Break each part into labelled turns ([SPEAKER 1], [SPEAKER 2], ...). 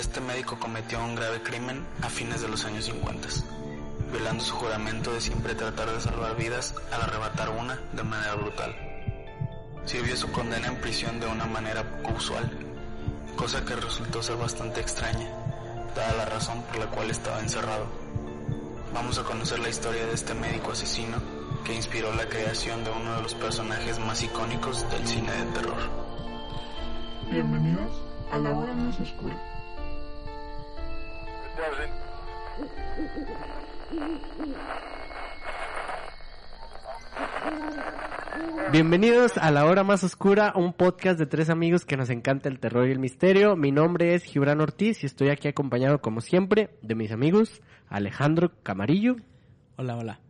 [SPEAKER 1] este médico cometió un grave crimen a fines de los años 50, violando su juramento de siempre tratar de salvar vidas al arrebatar una de manera brutal. Sirvió su condena en prisión de una manera poco usual, cosa que resultó ser bastante extraña, dada la razón por la cual estaba encerrado. Vamos a conocer la historia de este médico asesino que inspiró la creación de uno de los personajes más icónicos del cine de terror.
[SPEAKER 2] Bienvenidos a la hora más oscura.
[SPEAKER 3] Bienvenidos a La Hora Más Oscura, un podcast de tres amigos que nos encanta el terror y el misterio. Mi nombre es Gibran Ortiz y estoy aquí acompañado, como siempre, de mis amigos Alejandro Camarillo
[SPEAKER 4] Hola, hola.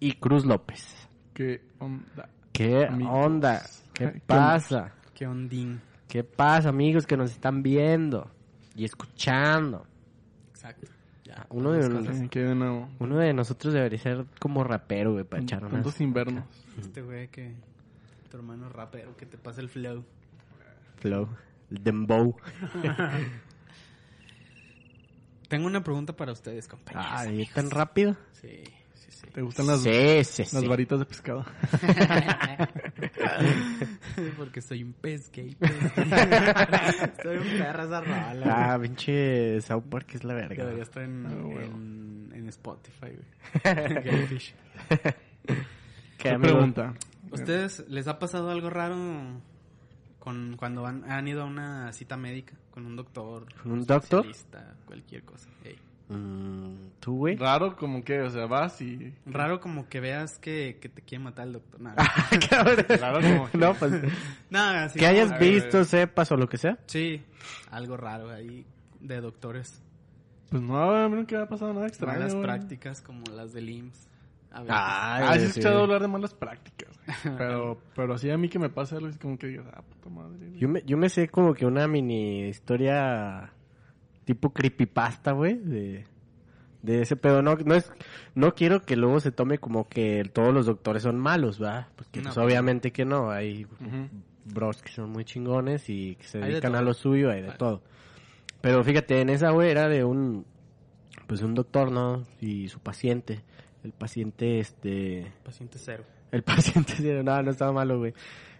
[SPEAKER 3] y Cruz López.
[SPEAKER 2] ¿Qué onda?
[SPEAKER 3] ¿Qué
[SPEAKER 2] Amigos.
[SPEAKER 3] onda? ¿Qué
[SPEAKER 2] ¿Qué
[SPEAKER 3] pasa?
[SPEAKER 4] ¿Qué ondín?
[SPEAKER 3] ¿Qué pasa, amigos que nos están viendo y escuchando?
[SPEAKER 4] Exacto.
[SPEAKER 3] Uno de, uno de nosotros debería ser como rapero, güey, para echar unas...
[SPEAKER 2] Puntos invernos.
[SPEAKER 4] Este güey que... Tu hermano rapero, que te pasa el flow.
[SPEAKER 3] flow. El dembow.
[SPEAKER 4] Tengo una pregunta para ustedes, compañeros.
[SPEAKER 3] Ay, ¿tan rápido?
[SPEAKER 4] Sí, sí, sí.
[SPEAKER 2] ¿Te gustan las,
[SPEAKER 3] Sí, sí,
[SPEAKER 2] las
[SPEAKER 3] sí.
[SPEAKER 2] varitas de pescado?
[SPEAKER 4] Porque soy un pez gay. soy un perro esa rola.
[SPEAKER 3] Ah, pinche South Park es la verga.
[SPEAKER 4] debería estar en,
[SPEAKER 2] Ah,
[SPEAKER 4] en, en Spotify, güey. Gayfish.
[SPEAKER 3] ¿Qué,
[SPEAKER 2] pregunta?
[SPEAKER 4] ¿Ustedes les ha pasado algo raro con cuando han, han ido a una cita médica con un doctor?
[SPEAKER 3] ¿Con un doctor?
[SPEAKER 4] Cualquier cosa.
[SPEAKER 3] Mm, ¿Tú, güey?
[SPEAKER 2] Raro como que, o sea, vas y...
[SPEAKER 4] Raro como que veas que, que te quiere matar el doctor. Nada.
[SPEAKER 2] Raro como que-
[SPEAKER 3] No, pues...
[SPEAKER 4] Nada, así
[SPEAKER 3] Que hayas visto,
[SPEAKER 2] ver.
[SPEAKER 3] sepas o lo que sea.
[SPEAKER 4] Sí, algo raro ahí de doctores.
[SPEAKER 2] Pues no, a mí nunca me ha pasado nada extraño.
[SPEAKER 4] Malas
[SPEAKER 2] güey.
[SPEAKER 4] prácticas como las del IMSS. A.
[SPEAKER 2] Ah, he
[SPEAKER 3] sí.
[SPEAKER 2] escuchado hablar de malas prácticas. güey. Pero, pero así a mí que me pasa algo así como que digas, ah, puta madre. güey.
[SPEAKER 3] Yo me, yo me sé como que una mini historia tipo creepypasta, güey, de, de ese pedo. No, no es, no quiero que luego se tome como que todos los doctores son malos, ¿verdad? Porque
[SPEAKER 4] No,
[SPEAKER 3] pues, obviamente que no. Hay bros que son muy chingones y que se
[SPEAKER 4] Hay de
[SPEAKER 3] dedican a lo suyo, hay de
[SPEAKER 4] Vale.
[SPEAKER 3] todo. Pero fíjate, en esa, güey, era de un, pues un doctor, ¿no? Y su paciente. El paciente, este,
[SPEAKER 4] Paciente cero.
[SPEAKER 3] el paciente, sí, no, no estaba malo, güey.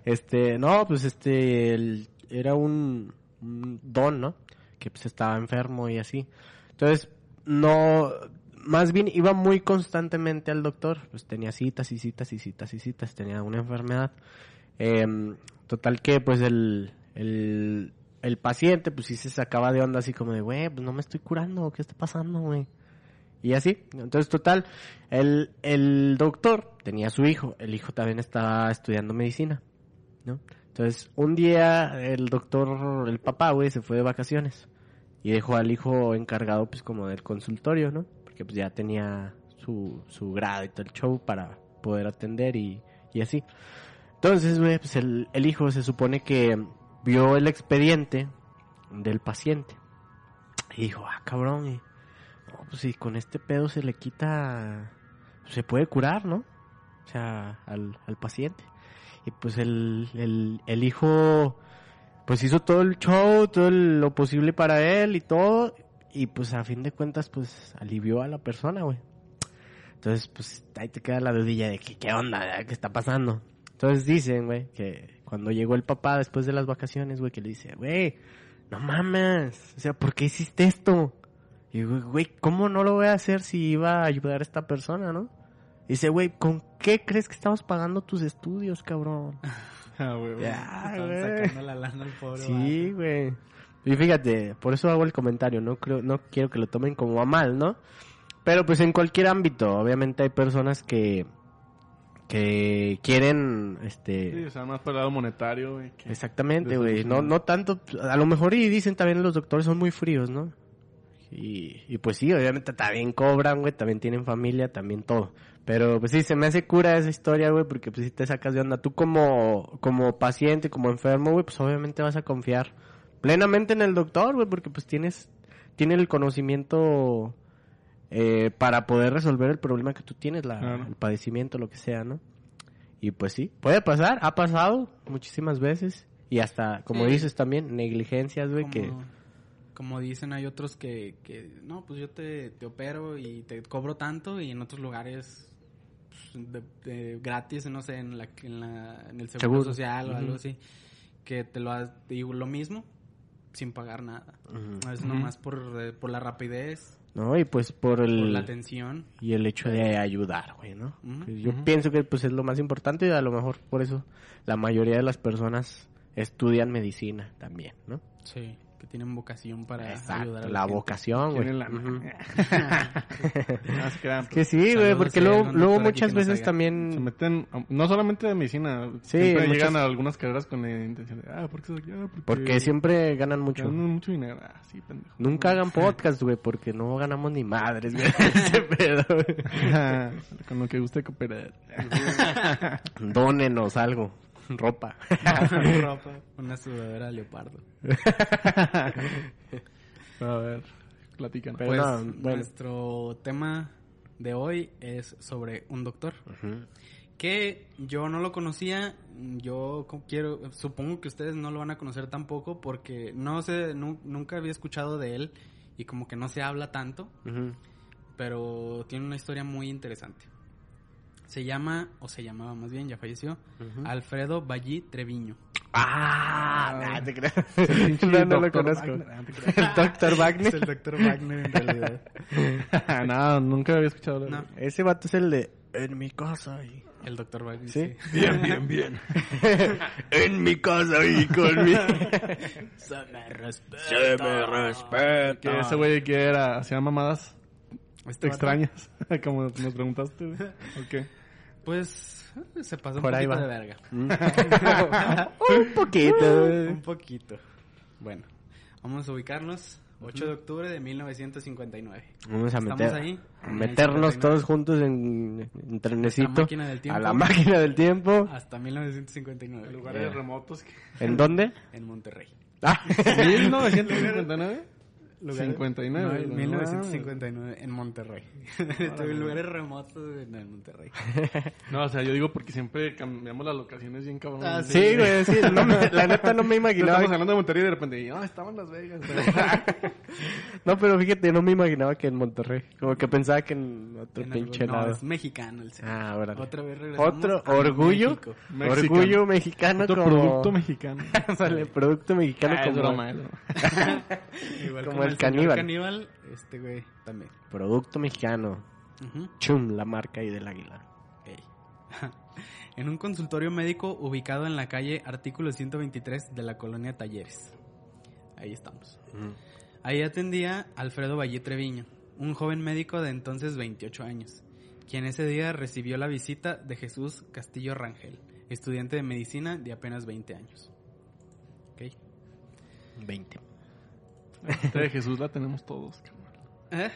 [SPEAKER 3] Este, no, pues este, el- era un, un don, ¿no? Que pues estaba enfermo y así. Entonces, no, más bien iba muy constantemente al doctor. Pues tenía citas y citas y citas y citas, tenía una enfermedad. Em, total que, pues el, el, el paciente, pues sí se sacaba de onda así como de, güey, pues no me estoy curando, ¿qué está pasando, güey? Y así, entonces total, el, el doctor tenía su hijo, el hijo también estaba estudiando medicina, ¿no? Entonces, un día el doctor, el papá, güey, se fue de vacaciones y dejó al hijo encargado, pues, como del consultorio, ¿no? Porque pues ya tenía su, su grado y todo el show para poder atender y, y así. Entonces, güey, pues el, el hijo se supone que vio el expediente del paciente y dijo, ah, cabrón, y, pues si con este pedo se le quita, se puede curar, ¿no? O sea, al, al paciente. Y pues el, el, hijo, pues hizo todo el show, todo lo posible para él y todo. Y pues a fin de cuentas, pues alivió a la persona, güey. Entonces, pues ahí te queda la dudilla de que, qué onda, qué está pasando. Entonces dicen, güey, que cuando llegó el papá después de las vacaciones, güey, que le dice, güey, no mames, o sea, ¿por qué hiciste esto? Y güey, ¿cómo no lo voy a hacer si iba a ayudar a esta persona, no? Dice, güey, ¿con qué crees que estabas pagando tus estudios, cabrón?
[SPEAKER 2] Ah, güey, güey.
[SPEAKER 3] Ya, güey.
[SPEAKER 4] sacando la lana al pobre
[SPEAKER 3] Sí, güey. Y fíjate, por eso hago el comentario, no creo, no quiero que lo tomen como a mal, ¿no? Pero pues en cualquier ámbito, obviamente hay personas que que quieren,
[SPEAKER 2] Sí,
[SPEAKER 3] este,
[SPEAKER 2] o sea, más para el lado monetario, güey.
[SPEAKER 3] exactamente, güey, no, no tanto, a lo mejor y dicen también los doctores son muy fríos, ¿no? Y, y pues sí, obviamente también cobran, güey, también tienen familia, también todo. Pero pues sí, se me hace cura esa historia, güey, porque pues si te sacas de onda. Tú como, como paciente, como enfermo, güey, pues obviamente vas a confiar plenamente en el doctor, güey, porque pues tienes, tiene el conocimiento eh, para poder resolver el problema que tú tienes, la,
[SPEAKER 2] Claro.
[SPEAKER 3] el padecimiento, lo que sea, ¿no? Y pues sí, puede pasar, ha pasado muchísimas veces. Y hasta, como dices también, negligencias, güey, que...
[SPEAKER 4] Como, dicen, hay otros que, que no, pues yo te, te opero y te cobro tanto y en otros lugares pues, de, de gratis, no sé, en, la, en, la- en el seguro,
[SPEAKER 3] Seguro.
[SPEAKER 4] social o algo así, que te lo digo lo mismo sin pagar nada. Es nomás por, eh, por la rapidez,
[SPEAKER 3] No, y pues por
[SPEAKER 4] por
[SPEAKER 3] el...
[SPEAKER 4] la atención.
[SPEAKER 3] y el hecho de ayudar, güey, ¿no? Pues yo pienso que pues es lo más importante y a lo mejor por eso la mayoría de las personas estudian medicina también, ¿no?
[SPEAKER 4] Sí, que tienen vocación para
[SPEAKER 3] Exacto,
[SPEAKER 4] ayudar a
[SPEAKER 3] la,
[SPEAKER 4] gente.
[SPEAKER 3] vocación, güey.
[SPEAKER 2] La-
[SPEAKER 3] Que sí, güey, porque luego, luego muchas veces también...
[SPEAKER 2] Se meten, no solamente de medicina,
[SPEAKER 3] Sí,
[SPEAKER 2] siempre
[SPEAKER 3] muchas-
[SPEAKER 2] llegan a algunas carreras con la intención de, ah, ¿por qué aquí? Ah, porque,
[SPEAKER 3] Porque siempre ganan mucho.
[SPEAKER 2] ganan mucho dinero. Ah, sí, pendejo.
[SPEAKER 3] Nunca hagan podcast, güey, porque no ganamos ni madres, güey. Ese pedo, güey.
[SPEAKER 2] Con lo que guste cooperar.
[SPEAKER 3] Dónenos algo. Ropa.
[SPEAKER 4] Una sudadera de leopardo.
[SPEAKER 2] A ver, platícanos.
[SPEAKER 4] Pues
[SPEAKER 3] no, bueno.
[SPEAKER 4] nuestro tema de hoy es sobre un doctor que yo no lo conocía, yo quiero, supongo que ustedes no lo van a conocer tampoco porque no sé, nu- nunca había escuchado de él y como que no se habla tanto, pero tiene una historia muy interesante. Se llama, o se llamaba más bien, ya falleció. Alfredo Ballí Treviño.
[SPEAKER 3] Ah, nah, te creas.
[SPEAKER 2] Pinche
[SPEAKER 3] no, no lo conozco.
[SPEAKER 2] Wagner, ah, te.
[SPEAKER 3] El Dr. Wagner.
[SPEAKER 4] el doctor Wagner en realidad.
[SPEAKER 2] no, nunca había escuchado de
[SPEAKER 4] No.
[SPEAKER 3] Ese vato es el de En mi casa y.
[SPEAKER 4] El doctor Wagner,
[SPEAKER 3] ¿Sí?
[SPEAKER 4] sí.
[SPEAKER 2] Bien, bien, bien.
[SPEAKER 3] en mi casa y conmigo.
[SPEAKER 4] Se me respeta.
[SPEAKER 3] Se me respeta.
[SPEAKER 2] Que ese güey que era, hacía mamadas
[SPEAKER 4] Este
[SPEAKER 2] extrañas, como nos preguntaste. ¿O qué?
[SPEAKER 4] Pues se pasó un
[SPEAKER 3] Por ahí
[SPEAKER 4] poquito
[SPEAKER 3] va.
[SPEAKER 4] de verga.
[SPEAKER 3] Un poquito.
[SPEAKER 4] Un poquito. Bueno, vamos a ubicarnos. 8 de octubre de 1959.
[SPEAKER 3] Vamos a
[SPEAKER 4] Estamos
[SPEAKER 3] meter,
[SPEAKER 4] ahí.
[SPEAKER 3] a meternos todos juntos en, en trenecito.
[SPEAKER 4] máquina del tiempo.
[SPEAKER 3] A la máquina del tiempo.
[SPEAKER 4] Hasta 1959.
[SPEAKER 2] Lugares remotos. que-
[SPEAKER 3] ¿En dónde?
[SPEAKER 4] En Monterrey.
[SPEAKER 3] Ah,
[SPEAKER 2] 1959.
[SPEAKER 4] Lugares-
[SPEAKER 2] 59.
[SPEAKER 4] No,
[SPEAKER 2] güey,
[SPEAKER 4] en
[SPEAKER 2] no
[SPEAKER 4] 1959 en Monterrey. Estuve en lugares remotos en en Monterrey.
[SPEAKER 2] No, o sea, yo digo porque siempre cambiamos las locaciones bien cabrón.
[SPEAKER 4] Ah,
[SPEAKER 3] sí, güey, sí. no me- la neta no me
[SPEAKER 2] No,
[SPEAKER 3] imaginaba.
[SPEAKER 2] estamos hablando de Monterrey y de repente, no, estaba en Las Vegas.
[SPEAKER 3] No, pero fíjate, no me imaginaba que en Monterrey. Como que pensaba que en otro
[SPEAKER 4] En
[SPEAKER 3] pinche
[SPEAKER 4] algo- no,
[SPEAKER 3] lado.
[SPEAKER 4] es mexicano el señor.
[SPEAKER 3] Ah, órale.
[SPEAKER 4] Otra vez regresamos
[SPEAKER 3] Otro orgullo.
[SPEAKER 4] México.
[SPEAKER 2] Mexicano.
[SPEAKER 3] Orgullo mexicano
[SPEAKER 2] Otro
[SPEAKER 3] como...
[SPEAKER 2] producto mexicano.
[SPEAKER 3] Ándale, producto mexicano
[SPEAKER 2] Ah, es
[SPEAKER 3] como...
[SPEAKER 2] broma, es broma.
[SPEAKER 4] Igual
[SPEAKER 3] Como
[SPEAKER 4] como
[SPEAKER 3] el
[SPEAKER 4] el,
[SPEAKER 3] caníbal.
[SPEAKER 4] este güey también.
[SPEAKER 3] Producto mexicano. Chum, la marca ahí del águila.
[SPEAKER 4] En un consultorio médico ubicado en la calle Artículo 123 de la colonia Talleres. Ahí estamos. Ahí atendía Alfredo Valle Treviño, un joven médico de entonces 28 años, quien ese día recibió la visita de Jesús Castillo Rangel, estudiante de medicina de apenas 20 años. Ok.
[SPEAKER 3] 20.
[SPEAKER 2] De Jesús la tenemos todos, cabrón.
[SPEAKER 4] ¿Eh?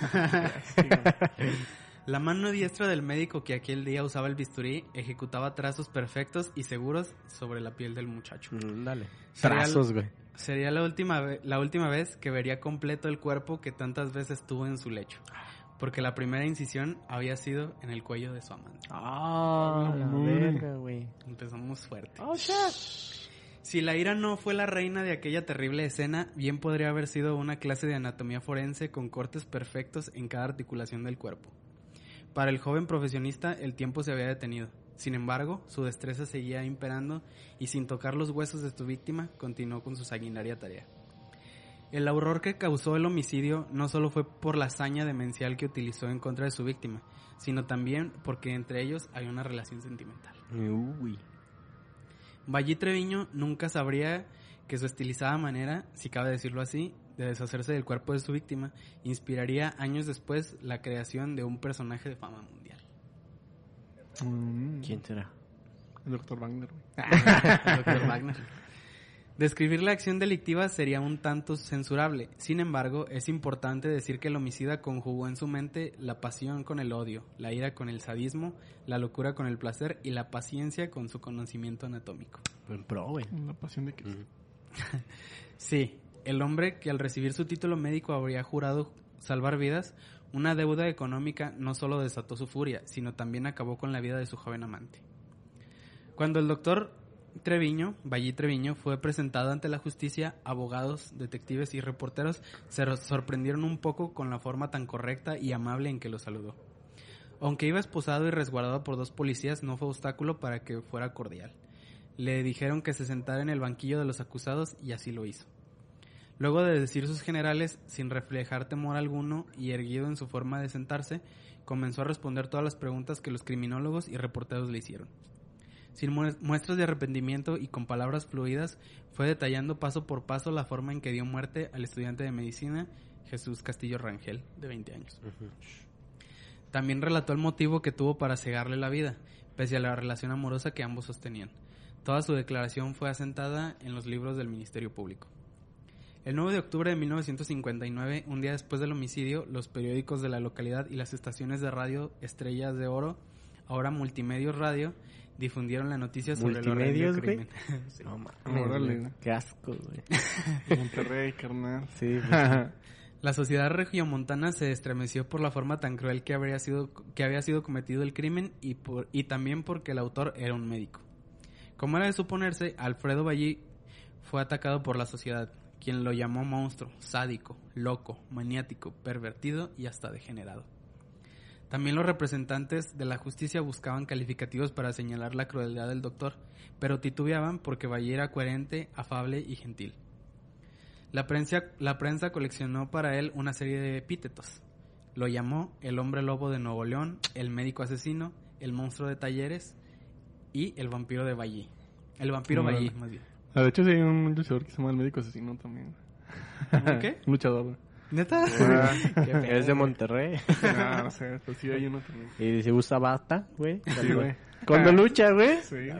[SPEAKER 4] La mano diestra del médico que aquel día usaba el bisturí ejecutaba trazos perfectos y seguros sobre la piel del muchacho.
[SPEAKER 3] Mm, Dale.
[SPEAKER 4] Sería
[SPEAKER 3] Trazos, güey.
[SPEAKER 4] Sería la última, la última vez que vería completo el cuerpo que tantas veces tuvo en su lecho, porque la primera incisión había sido en el cuello de su amante.
[SPEAKER 3] Ah, la verga, güey.
[SPEAKER 4] Empezamos fuerte.
[SPEAKER 3] Oh, shit.
[SPEAKER 4] Si la ira no fue la reina de aquella terrible escena, bien podría haber sido una clase de anatomía forense con cortes perfectos en cada articulación del cuerpo. Para el joven profesionista el tiempo se había detenido. Sin embargo, su destreza seguía imperando y sin tocar los huesos de su víctima, continuó con su sanguinaria tarea. El horror que causó el homicidio no solo fue por la hazaña demencial que utilizó en contra de su víctima, sino también porque entre ellos hay una relación sentimental.
[SPEAKER 3] Uy.
[SPEAKER 4] Valle Treviño nunca sabría que su estilizada manera, si cabe decirlo así, de deshacerse del cuerpo de su víctima, inspiraría años después la creación de un personaje de fama mundial.
[SPEAKER 2] Mm,
[SPEAKER 3] ¿Quién será?
[SPEAKER 2] El doctor Wagner, güey.
[SPEAKER 4] El Dr. Wagner. Describir la acción delictiva sería un tanto censurable. Sin embargo, es importante decir que el homicida conjugó en su mente la pasión con el odio, la ira con el sadismo, la locura con el placer y la paciencia con su conocimiento anatómico.
[SPEAKER 3] Buen pro, güey.
[SPEAKER 2] La pasión de Cristo.
[SPEAKER 4] Sí, el hombre que al recibir su título médico habría jurado salvar vidas, una deuda económica no solo desató su furia, sino también acabó con la vida de su joven amante. Cuando el doctor Treviño, Valle Treviño, fue presentado ante la justicia, abogados, detectives y reporteros se ro- sorprendieron un poco con la forma tan correcta y amable en que lo saludó. Aunque iba esposado y resguardado por dos policías, no fue obstáculo para que fuera cordial. Le dijeron que se sentara en el banquillo de los acusados y así lo hizo. Luego de decir sus generales, sin reflejar temor alguno y erguido en su forma de sentarse, comenzó a responder todas las preguntas que los criminólogos y reporteros le hicieron. Sin mues- muestras de arrepentimiento y con palabras fluidas, fue detallando paso por paso la forma en que dio muerte al estudiante de medicina Jesús Castillo Rangel, de 20 años. También relató el motivo que tuvo para cegarle la vida, pese a la relación amorosa que ambos sostenían. Toda su declaración fue asentada en los libros del Ministerio Público. El 9 de octubre de 1959, un día después del homicidio, los periódicos de la localidad y las estaciones de radio Estrellas de Oro, ahora Multimedios Radio, difundieron la noticia sobre el crimen. Sí.
[SPEAKER 3] No mames,
[SPEAKER 2] Órale.
[SPEAKER 3] Qué asco, güey.
[SPEAKER 2] Monterrey, carnal.
[SPEAKER 3] Sí, pues,
[SPEAKER 4] La sociedad regiomontana se estremeció por la forma tan cruel que habría sido que había sido cometido el crimen y por y también porque el autor era un médico. Como era de suponerse, Alfredo Ballí fue atacado por la sociedad, quien lo llamó monstruo, sádico, loco, maniático, pervertido y hasta degenerado. También los representantes de la justicia buscaban calificativos para señalar la crueldad del doctor, pero titubeaban porque Ballí era coherente, afable y gentil. La prensa, la prensa coleccionó para él una serie de epítetos. Lo llamó el hombre lobo de Nuevo León, el médico asesino, el monstruo de talleres y el vampiro de Valle. El vampiro. Valle, más bien.
[SPEAKER 2] Ah, De hecho, sí hay un luchador que se llama el médico asesino también.
[SPEAKER 4] ¿Un qué?
[SPEAKER 2] Un luchador.
[SPEAKER 4] ¿Neta?
[SPEAKER 2] Ah,
[SPEAKER 4] Qué pedo,
[SPEAKER 3] es de. Monterrey.
[SPEAKER 2] no, no sé, pero sí hay uno también.
[SPEAKER 3] Y se usa bata, güey.
[SPEAKER 2] Sí, güey.
[SPEAKER 3] Cuando lucha, güey.
[SPEAKER 2] Sí.
[SPEAKER 3] No,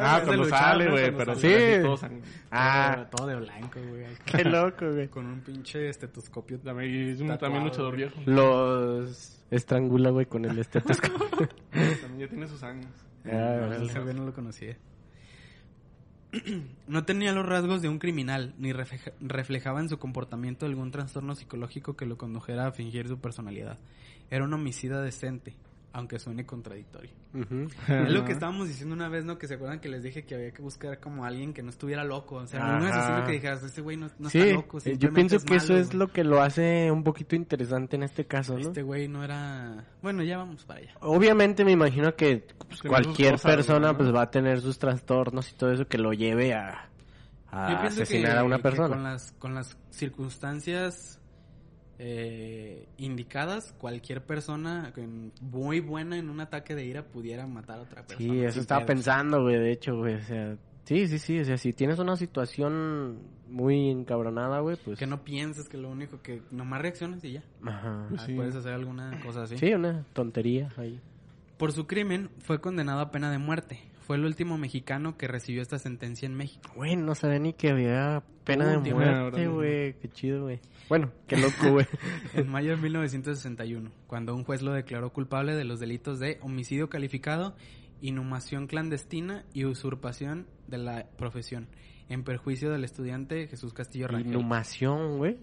[SPEAKER 2] Ah,
[SPEAKER 4] es de
[SPEAKER 2] cuando sale, güey, pero sí. Todos
[SPEAKER 3] Ah,
[SPEAKER 4] Todo de blanco, güey.
[SPEAKER 3] qué loco, güey.
[SPEAKER 4] Con un pinche estetoscopio.
[SPEAKER 2] También es un
[SPEAKER 4] Tatuado,
[SPEAKER 2] también luchador viejo.
[SPEAKER 3] Los estrangula, güey, con el estetoscopio.
[SPEAKER 2] También ya tiene sus años.
[SPEAKER 3] Ah,
[SPEAKER 4] No, ese güey no lo conocía. No tenía los rasgos de un criminal, ni refleja- reflejaba en su comportamiento algún trastorno psicológico que lo condujera a fingir su personalidad. Era un homicida decente, aunque suene contradictorio.
[SPEAKER 3] Ujú.
[SPEAKER 4] Es lo que estábamos diciendo una vez, ¿no? Que se acuerdan que les dije que había que buscar como alguien que no estuviera loco. O sea, no un
[SPEAKER 3] Ajá.
[SPEAKER 4] asesino que dijeras, este güey no, no
[SPEAKER 3] sí,
[SPEAKER 4] está loco.
[SPEAKER 3] eh, yo pienso
[SPEAKER 4] es
[SPEAKER 3] que eso
[SPEAKER 4] malo,
[SPEAKER 3] es
[SPEAKER 4] güey".
[SPEAKER 3] lo que lo hace un poquito interesante en este caso, ¿no?
[SPEAKER 4] Este güey no era... Bueno, ya vamos para allá.
[SPEAKER 3] Obviamente me imagino que pues, cualquier
[SPEAKER 2] cosas,
[SPEAKER 3] persona
[SPEAKER 2] ¿no?
[SPEAKER 3] pues va a tener sus trastornos y todo eso que lo lleve a, a asesinar
[SPEAKER 4] que-
[SPEAKER 3] a una persona.
[SPEAKER 4] con las, con las circunstancias eh, indicadas, cualquier persona muy buena en un ataque de ira pudiera matar a otra persona.
[SPEAKER 3] Sí, eso estaba
[SPEAKER 4] pedos.
[SPEAKER 3] pensando, güey, de hecho, güey, o sea, sí, sí, sí, o sea, si tienes una situación muy encabronada, güey, pues...
[SPEAKER 4] Que no pienses que lo único que... Nomás reaccionas y ya.
[SPEAKER 3] Ajá.
[SPEAKER 2] Pues
[SPEAKER 4] Ah,
[SPEAKER 2] sí.
[SPEAKER 4] Puedes hacer alguna cosa así.
[SPEAKER 3] Sí, una tontería ahí.
[SPEAKER 4] Por su crimen fue condenado a pena de muerte. Fue el último mexicano que recibió esta sentencia en México.
[SPEAKER 3] Güey, no sabía ni que había pena de
[SPEAKER 4] Última,
[SPEAKER 3] muerte, güey, qué chido, güey. Bueno, qué loco, güey.
[SPEAKER 4] En mayo de 1961, cuando un juez lo declaró culpable de los delitos de homicidio calificado, inhumación clandestina y usurpación de la profesión, en perjuicio del estudiante Jesús Castillo Rangel.
[SPEAKER 3] Inhumación, güey.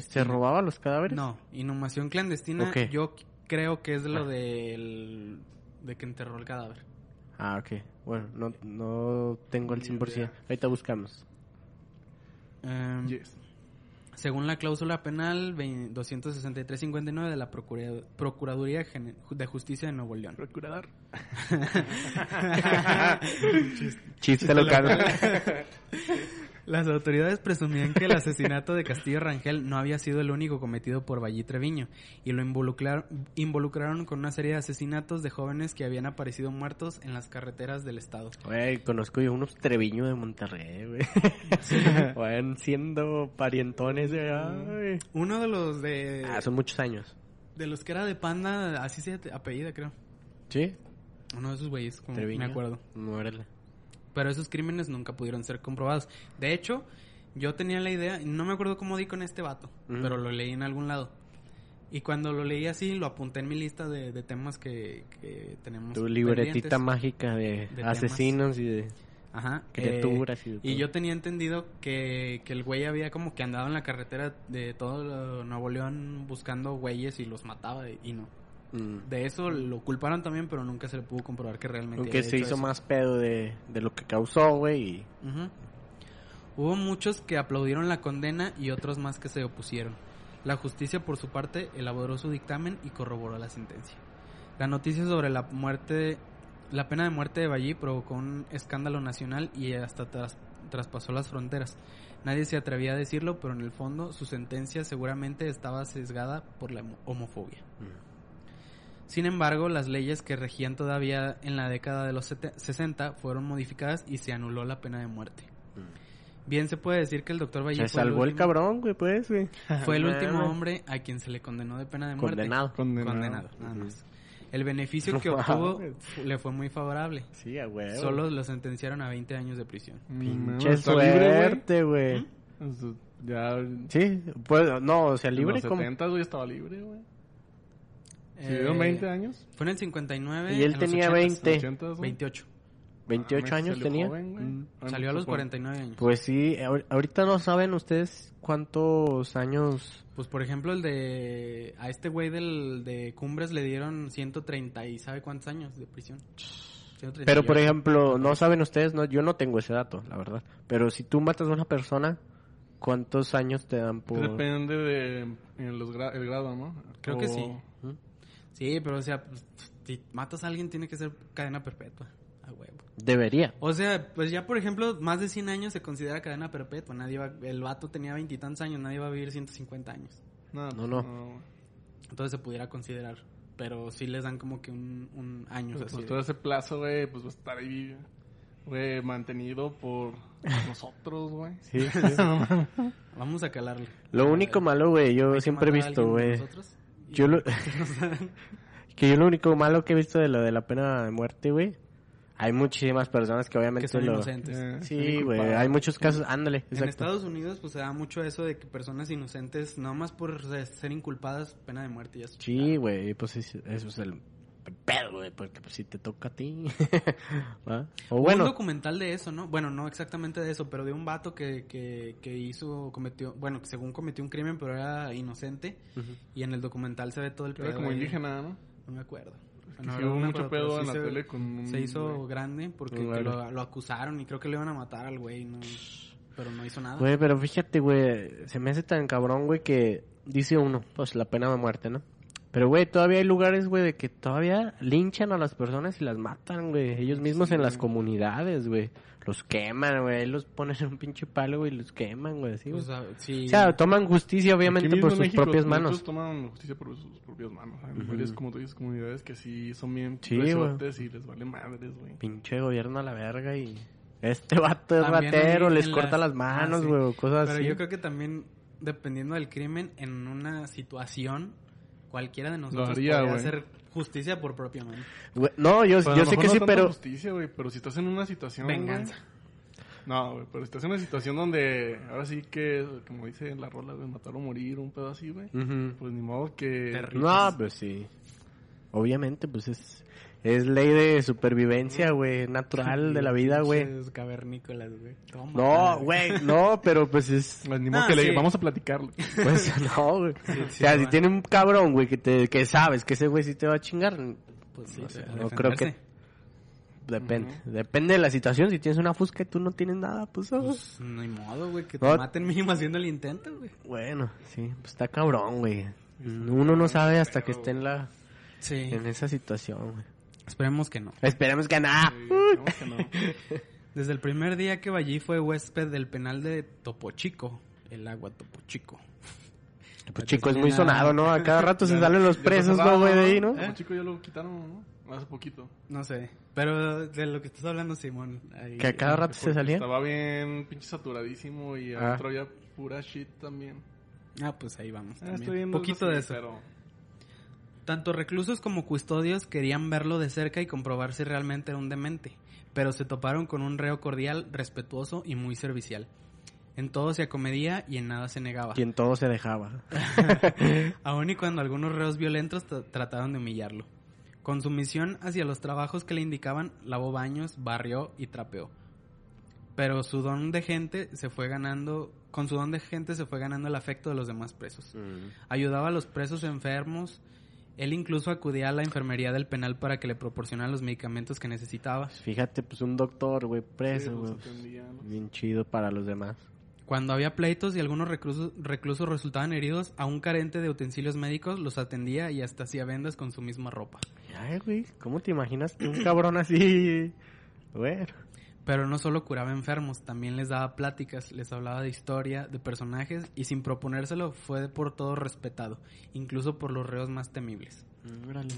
[SPEAKER 3] Se robaba los cadáveres.
[SPEAKER 4] No, inhumación clandestina, yo creo que es lo
[SPEAKER 3] Ah.
[SPEAKER 4] del de que enterró el cadáver.
[SPEAKER 3] Ah, ok. Bueno, no, no tengo el 100%. Ahorita buscamos.
[SPEAKER 4] Em,
[SPEAKER 2] Yes.
[SPEAKER 4] Según la cláusula penal 20 263-59 de la Procura- Procuraduría Gene- de Justicia de Nuevo León.
[SPEAKER 2] Procurador.
[SPEAKER 3] Chiste local.
[SPEAKER 4] Las autoridades presumían que el asesinato de Castillo Rangel no había sido el único cometido por Vallí Treviño y lo involucrar- involucraron con una serie de asesinatos de jóvenes que habían aparecido muertos en las carreteras del estado.
[SPEAKER 3] Güey, conozco yo unos Treviño de Monterrey, güey. Van siendo parientones güey.
[SPEAKER 4] Uno de los de
[SPEAKER 3] Ah, son muchos años.
[SPEAKER 4] de los que era de Panda, así se apellida, creo.
[SPEAKER 3] ¿Sí?
[SPEAKER 4] Uno de esos güeyes, como
[SPEAKER 3] Treviño.
[SPEAKER 4] me acuerdo.
[SPEAKER 3] Muérele.
[SPEAKER 4] Pero esos crímenes nunca pudieron ser comprobados. De hecho, yo tenía la idea, no me acuerdo cómo di con este vato, pero lo leí en algún lado. Y cuando lo leí así, lo apunté en mi lista de, de temas que, que tenemos.
[SPEAKER 3] Tu libretita mágica de,
[SPEAKER 4] de
[SPEAKER 3] asesinos y de...
[SPEAKER 4] Ajá.
[SPEAKER 3] criaturas y de
[SPEAKER 4] y
[SPEAKER 3] todo.
[SPEAKER 4] yo tenía entendido que, que el güey había como que andado en la carretera de todo Nuevo León buscando güeyes y los mataba y no.
[SPEAKER 3] Mm.
[SPEAKER 4] De eso lo culparon también, pero nunca se le pudo comprobar que realmente
[SPEAKER 3] Aunque se hizo
[SPEAKER 4] eso.
[SPEAKER 3] más pedo de, de lo que causó, güey. y-.
[SPEAKER 4] Hubo muchos que aplaudieron la condena y otros más que se opusieron. La justicia, por su parte, elaboró su dictamen y corroboró la sentencia. La noticia sobre la muerte, la pena de muerte de Ballí provocó un escándalo nacional y hasta tras- traspasó las fronteras. Nadie se atrevía a decirlo, pero en el fondo su sentencia seguramente estaba sesgada por la homo- homofobia. Sin embargo, las leyes que regían todavía en la década de los sete- 60 fueron modificadas y se anuló la pena de muerte. Bien se puede decir que el doctor Valle
[SPEAKER 3] Se salvó el
[SPEAKER 4] último,
[SPEAKER 3] cabrón, güey, pues, güey.
[SPEAKER 4] fue el último hombre a quien se le condenó de pena de muerte.
[SPEAKER 3] Condenado.
[SPEAKER 2] Condenado.
[SPEAKER 4] Condenado, nada más. El beneficio que obtuvo le fue muy favorable.
[SPEAKER 3] Sí, a huevo.
[SPEAKER 4] Solo lo sentenciaron a 20 años de prisión.
[SPEAKER 3] Pinche
[SPEAKER 2] Está libre, güey.
[SPEAKER 3] suerte, güey.
[SPEAKER 4] ¿Mm?
[SPEAKER 2] Ya.
[SPEAKER 3] Sí, pues, no, o sea,
[SPEAKER 2] En
[SPEAKER 3] libre
[SPEAKER 2] los
[SPEAKER 3] como...
[SPEAKER 2] 70, güey, estaba libre, güey. Si
[SPEAKER 4] Eh,
[SPEAKER 2] dieron 20 años.
[SPEAKER 4] Fue en el 59.
[SPEAKER 3] Y él tenía
[SPEAKER 4] 80s,
[SPEAKER 3] 20.
[SPEAKER 2] 80, güey.
[SPEAKER 4] 28.
[SPEAKER 3] 28
[SPEAKER 2] Ah,
[SPEAKER 3] años tenía.
[SPEAKER 2] joven.
[SPEAKER 3] Mm.
[SPEAKER 4] Salió a
[SPEAKER 2] pues,
[SPEAKER 4] los
[SPEAKER 2] bueno.
[SPEAKER 4] 49 años.
[SPEAKER 3] Pues sí, ahor- ahorita no saben ustedes cuántos años...
[SPEAKER 4] Pues por ejemplo el de a este güey del de Cumbres le dieron 130 y sabe cuántos años de prisión. 138.
[SPEAKER 3] Pero por ejemplo, no saben ustedes, no, yo no tengo ese dato, la verdad. Pero si tú matas a una persona, ¿cuántos años te dan por...?
[SPEAKER 2] Depende de en los gra- el grado, ¿no?
[SPEAKER 4] Creo que
[SPEAKER 2] O-
[SPEAKER 4] sí. Sí, pero o sea, pues, si matas a alguien tiene que ser cadena perpetua. A huevo.
[SPEAKER 3] Debería.
[SPEAKER 4] O sea, pues ya por ejemplo, más de 100 años se considera cadena perpetua. Nadie va, el vato tenía veintitantos años, nadie va a vivir 150 años.
[SPEAKER 2] No,
[SPEAKER 3] No,
[SPEAKER 2] pues,
[SPEAKER 3] no.
[SPEAKER 4] Entonces se pudiera considerar. Pero sí les dan como que un, un año.
[SPEAKER 2] Pues,
[SPEAKER 4] así
[SPEAKER 2] pues, todo ese plazo, güey, pues va a estar ahí, güey, mantenido por nosotros, güey.
[SPEAKER 3] Sí, sí.
[SPEAKER 4] Vamos a calarle.
[SPEAKER 3] Lo único malo, güey, yo siempre he visto, güey.
[SPEAKER 4] nosotros
[SPEAKER 3] Yo lo... que yo lo único malo que he visto de lo de la pena de muerte, güey. Hay muchísimas personas que obviamente
[SPEAKER 4] que son
[SPEAKER 3] lo...
[SPEAKER 4] inocentes.
[SPEAKER 2] Eh,
[SPEAKER 3] Sí, güey, hay muchos casos, ándale,
[SPEAKER 4] En. Estados Unidos, pues se da mucho eso de que personas inocentes, nada más por ser inculpadas, pena de muerte y eso.
[SPEAKER 3] Sí, güey, pues es- eso es el pedo, güey, porque pues si te toca a ti. O
[SPEAKER 4] Hubo
[SPEAKER 3] bueno,
[SPEAKER 4] un documental de eso, ¿no? Bueno, no exactamente de eso, pero de un vato que, que, que hizo, cometió, bueno, que según cometió un crimen, pero era inocente. Y en el documental se ve todo el pedo.
[SPEAKER 2] Era como
[SPEAKER 4] ahí.
[SPEAKER 2] indígena, ¿no?
[SPEAKER 4] No me acuerdo.
[SPEAKER 2] que
[SPEAKER 4] No,
[SPEAKER 2] sí
[SPEAKER 4] no
[SPEAKER 2] hubo
[SPEAKER 4] me
[SPEAKER 2] mucho
[SPEAKER 4] acuerdo, pero
[SPEAKER 2] pedo
[SPEAKER 4] sí
[SPEAKER 2] en la
[SPEAKER 4] se-
[SPEAKER 2] tele con un
[SPEAKER 4] Se hizo
[SPEAKER 2] güey.
[SPEAKER 4] grande porque que
[SPEAKER 3] güey.
[SPEAKER 4] lo, lo acusaron y creo que le iban a matar al güey, no, pero no hizo nada.
[SPEAKER 3] güey, pero fíjate, güey, se me hace tan cabrón, güey, que dice uno, pues la pena de muerte, ¿no? Pero, güey, todavía hay lugares, güey, de que todavía linchan a las personas y las matan, güey. Ellos mismos en las comunidades, güey. Los queman, güey. Ahí los ponen en un pinche palo, güey, y los queman, güey, así, güey.
[SPEAKER 4] Pues, ah, sí.
[SPEAKER 3] O sea, toman justicia, obviamente, por sus
[SPEAKER 2] México,
[SPEAKER 3] propias manos.
[SPEAKER 2] toman justicia por sus propias manos. Hay
[SPEAKER 3] Ujú.
[SPEAKER 2] varias, como tú dices, comunidades que sí son bien
[SPEAKER 3] Sí, güey.
[SPEAKER 2] y les vale madres, güey.
[SPEAKER 3] Pinche gobierno a la verga y... Este vato es
[SPEAKER 4] También
[SPEAKER 3] ratero, les
[SPEAKER 4] en
[SPEAKER 3] corta
[SPEAKER 4] las-
[SPEAKER 3] manos,
[SPEAKER 4] Ah, sí.
[SPEAKER 3] güey, o cosas
[SPEAKER 4] Pero
[SPEAKER 3] así.
[SPEAKER 4] yo creo que también, dependiendo del crimen, en una situación, cualquiera de nosotros
[SPEAKER 2] haría,
[SPEAKER 4] podría
[SPEAKER 2] güey.
[SPEAKER 4] hacer justicia por propia mano.
[SPEAKER 3] Güey, No, yo,
[SPEAKER 2] a
[SPEAKER 3] yo sé que
[SPEAKER 2] no
[SPEAKER 3] sí, pero...
[SPEAKER 2] justicia, güey, pero si estás en una situación,
[SPEAKER 4] Venganza.
[SPEAKER 2] No, güey, pero si estás en una situación donde ahora sí que, como dice en la rola, güey, matar o morir, un pedo así, güey.
[SPEAKER 3] Ujú.
[SPEAKER 2] Pues ni modo que...
[SPEAKER 4] Terrible.
[SPEAKER 3] No, pues sí. Obviamente, pues es... Es ley de supervivencia, güey, natural de la vida, güey.
[SPEAKER 4] Cavernícolas, güey.
[SPEAKER 3] No, güey, no, pero pues es...
[SPEAKER 2] Pues ni modo
[SPEAKER 4] Ah,
[SPEAKER 2] que le
[SPEAKER 4] sí.
[SPEAKER 2] vamos a platicarlo.
[SPEAKER 3] Pues no, güey.
[SPEAKER 4] sí,
[SPEAKER 3] o sea, si tiene un cabrón, güey, que, te, que sabes que ese güey sí te va a chingar,
[SPEAKER 4] Pues sí,
[SPEAKER 3] no sé, no creo que- depende. Depende de la situación. Si tienes una fusca y tú no tienes nada, pues... ah,
[SPEAKER 4] Pues no hay modo, güey, que te
[SPEAKER 3] No.
[SPEAKER 4] maten mínimo haciendo el intento, güey.
[SPEAKER 3] Bueno, sí, pues está cabrón, güey. Uno no sabe hasta que esté en la
[SPEAKER 4] Sí.
[SPEAKER 3] en esa situación, güey.
[SPEAKER 4] Esperemos que no.
[SPEAKER 3] Esperemos que nada.
[SPEAKER 2] Sí, esperemos que no.
[SPEAKER 4] Desde el primer día que Ballí fue huésped del penal de Topo Chico, el agua Topo Chico.
[SPEAKER 3] Pues chico, es muy sonado, ¿no? A cada rato se salen los presos, ¿no, güey? De ahí, ¿no?
[SPEAKER 2] Como chico ya lo quitaron, ¿no? Hace poquito.
[SPEAKER 4] No sé. Pero de lo que estás hablando, Simón. ahí-
[SPEAKER 3] Que a cada rato se salía.
[SPEAKER 2] Estaba bien pinche saturadísimo y
[SPEAKER 3] Ah.
[SPEAKER 2] adentro había pura shit también.
[SPEAKER 4] Ah, pues ahí vamos.
[SPEAKER 2] Ah,
[SPEAKER 4] también.
[SPEAKER 2] estoy viendo
[SPEAKER 4] Poquito de eso.
[SPEAKER 2] Pero
[SPEAKER 4] Tanto reclusos como custodios querían verlo de cerca y comprobar si realmente era un demente, pero se toparon con un reo cordial, respetuoso y muy servicial. En todo se acomedía y en nada se negaba.
[SPEAKER 3] Y en todo se dejaba.
[SPEAKER 4] Aun y cuando algunos reos violentos tra- trataron de humillarlo. Con su misión hacia los trabajos que le indicaban, lavó baños, barrió y trapeó. Pero su don de gente se fue ganando, con su don de gente se fue ganando el afecto de los demás presos. Ayudaba a los presos enfermos Él incluso acudía a la enfermería del penal para que le proporcionaran los medicamentos que necesitaba.
[SPEAKER 3] Fíjate, pues un doctor, güey, preso, güey. Bien chido para los demás.
[SPEAKER 4] Cuando había pleitos y algunos reclusos, reclusos resultaban heridos, aún carente de utensilios médicos, los atendía y hasta hacía vendas con su misma ropa.
[SPEAKER 3] Ay, güey, ¿cómo te imaginas que un cabrón así? Bueno,
[SPEAKER 4] Pero no solo curaba enfermos, también les daba pláticas, les hablaba de historia, de personajes y sin proponérselo fue por todo respetado, incluso por los reos más temibles.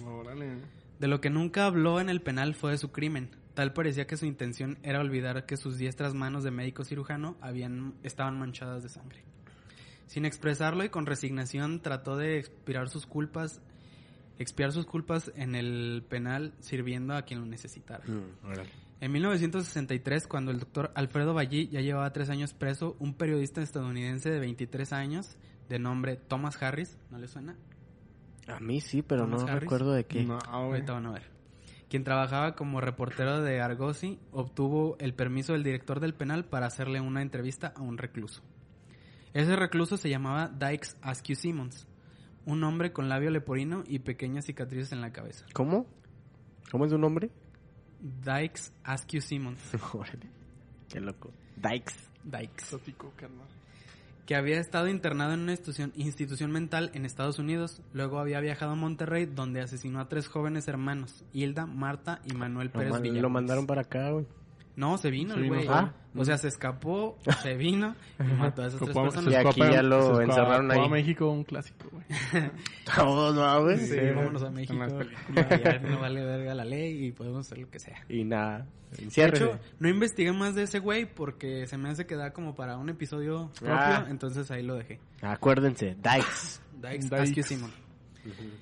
[SPEAKER 2] Órale.
[SPEAKER 4] De lo que nunca habló en el penal fue de su crimen. Tal parecía que su intención era olvidar que sus diestras manos de médico cirujano habían, estaban manchadas de sangre. Sin expresarlo y con resignación trató de expiar sus culpas, expiar sus culpas en el penal sirviendo a quien lo necesitara. En 1963, cuando el doctor Alfredo Ballí ya llevaba tres años preso, un periodista estadounidense de 23 años, de nombre Thomas Harris, ¿no le suena?
[SPEAKER 3] A mí sí, pero
[SPEAKER 4] Thomas
[SPEAKER 3] no
[SPEAKER 4] Harris.
[SPEAKER 3] recuerdo de qué.
[SPEAKER 2] No.
[SPEAKER 4] Ahorita van a ver. Quien trabajaba como reportero de Argosy obtuvo el permiso del director del penal para hacerle una entrevista a un recluso. Ese recluso se llamaba Dykes Askew Simmons, un hombre con labio leporino y pequeñas cicatrices en la cabeza.
[SPEAKER 3] ¿Cómo? ¿Cómo es su nombre?
[SPEAKER 4] Dykes Askew Simmons.
[SPEAKER 3] Qué loco. Dykes.
[SPEAKER 4] Dykes. Que había estado internado en una institución, institución mental en Estados Unidos. Luego había viajado a Monterrey, donde asesinó a tres jóvenes hermanos, Hilda, Marta y Manuel
[SPEAKER 3] Lo,
[SPEAKER 4] Pérez
[SPEAKER 3] man-
[SPEAKER 4] Villagómez.
[SPEAKER 3] lo mandaron para acá, güey.
[SPEAKER 4] No, se vino
[SPEAKER 2] Se
[SPEAKER 4] el güey.
[SPEAKER 3] solo.
[SPEAKER 4] O sea, se escapó, se vino y mató a esas tres personas.
[SPEAKER 3] Y aquí ya lo encerraron ahí.
[SPEAKER 2] a México, un clásico, güey.
[SPEAKER 3] Todos, ¿no, güey?
[SPEAKER 4] Sí, vámonos a México. Allá no vale verga la ley y podemos hacer lo que sea.
[SPEAKER 3] Y nada.
[SPEAKER 4] De hecho, no investigué más de ese güey porque se me hace que da como para un episodio propio,
[SPEAKER 3] Ah.
[SPEAKER 4] entonces ahí lo dejé.
[SPEAKER 3] Acuérdense, Dykes.
[SPEAKER 4] Dykes,
[SPEAKER 2] Dykes.
[SPEAKER 4] Simon.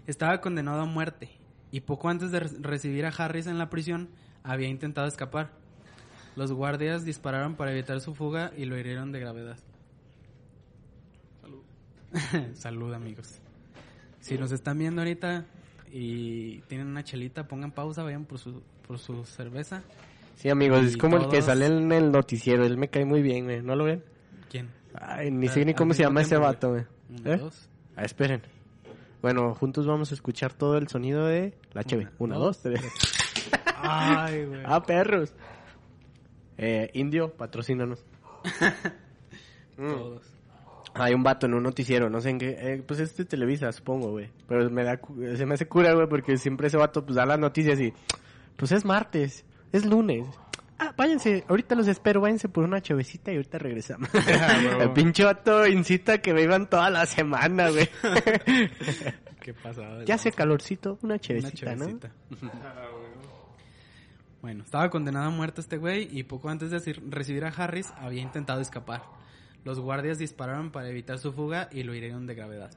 [SPEAKER 4] Estaba condenado a muerte y poco antes de re- recibir a Harris en la prisión había intentado escapar. Los guardias dispararon para evitar su fuga y lo hirieron de gravedad.
[SPEAKER 2] Salud.
[SPEAKER 4] Salud, amigos. Si nos están viendo ahorita y tienen una chelita, pongan pausa, vayan por su, por su cerveza.
[SPEAKER 3] Sí, amigos,
[SPEAKER 4] Y
[SPEAKER 3] es como el que sale en el noticiero. Él me cae muy bien, güey. ¿No lo ven?
[SPEAKER 4] ¿Quién?
[SPEAKER 3] Ay, ni
[SPEAKER 4] Al-
[SPEAKER 3] sé ni cómo se llama ese vato, güey. ¿Eh?
[SPEAKER 4] dos.
[SPEAKER 3] Ah, esperen. Bueno, juntos vamos a escuchar todo el sonido de la.
[SPEAKER 4] Una,
[SPEAKER 3] Una,
[SPEAKER 4] dos,
[SPEAKER 3] dos, tres.
[SPEAKER 4] Ay, güey.
[SPEAKER 3] ah, perros. Eh, Indio, patrocínanos. Mm.
[SPEAKER 4] Todos.
[SPEAKER 3] Hay un vato en un noticiero, no sé en qué. eh, pues es de Televisa, supongo, güey. Pero me da, se me hace cura, güey, porque siempre ese vato pues da las noticias y. Pues es martes, es lunes. Ah, váyanse, ahorita los espero, váyanse por una chavecita y ahorita regresamos.
[SPEAKER 2] huevo.
[SPEAKER 3] El pinche vato incita que beban toda la semana, güey.
[SPEAKER 4] ¿Qué
[SPEAKER 3] ya hace calorcito, una
[SPEAKER 4] Una
[SPEAKER 3] chavecita, ¿no?
[SPEAKER 4] Bueno, estaba condenado a muerte este güey y poco antes de recibir a Harris había intentado escapar. Los guardias dispararon para evitar su fuga y lo hirieron de gravedad.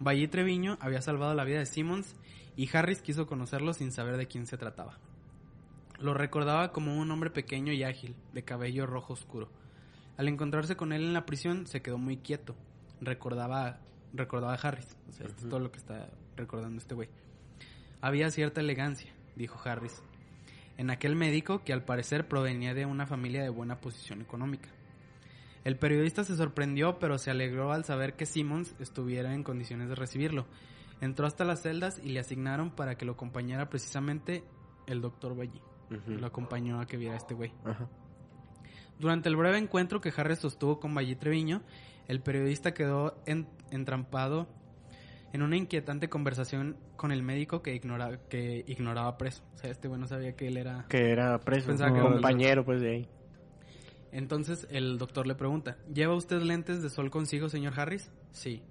[SPEAKER 4] Valle Treviño había salvado la vida de Simmons y Harris quiso conocerlo sin saber de quién se trataba. Lo recordaba como un hombre pequeño y ágil, de cabello rojo oscuro. Al encontrarse con él en la prisión se quedó muy quieto. Recordaba, recordaba a Harris. O sea, esto es todo lo que está recordando este güey. Había cierta elegancia, dijo Harris, en aquel médico que al parecer provenía de una familia de buena posición económica. El periodista se sorprendió, pero se alegró al saber que Simmons estuviera en condiciones de recibirlo. Entró hasta las celdas y le asignaron para que lo acompañara precisamente el doctor.
[SPEAKER 3] Ujú.
[SPEAKER 4] Lo acompañó a que viera a este güey. Durante el breve encuentro que Harris sostuvo con Valle Treviño, el periodista quedó en- entrampado en una inquietante conversación con el médico que, ignora, que ignoraba preso. O sea, este güey no sabía que él era...
[SPEAKER 3] Que era preso,
[SPEAKER 4] Pensaba
[SPEAKER 2] que
[SPEAKER 3] un
[SPEAKER 2] era-
[SPEAKER 3] compañero, pues, de ahí.
[SPEAKER 4] Entonces el doctor le pregunta, ¿lleva usted lentes de sol consigo, señor Harris? Sí,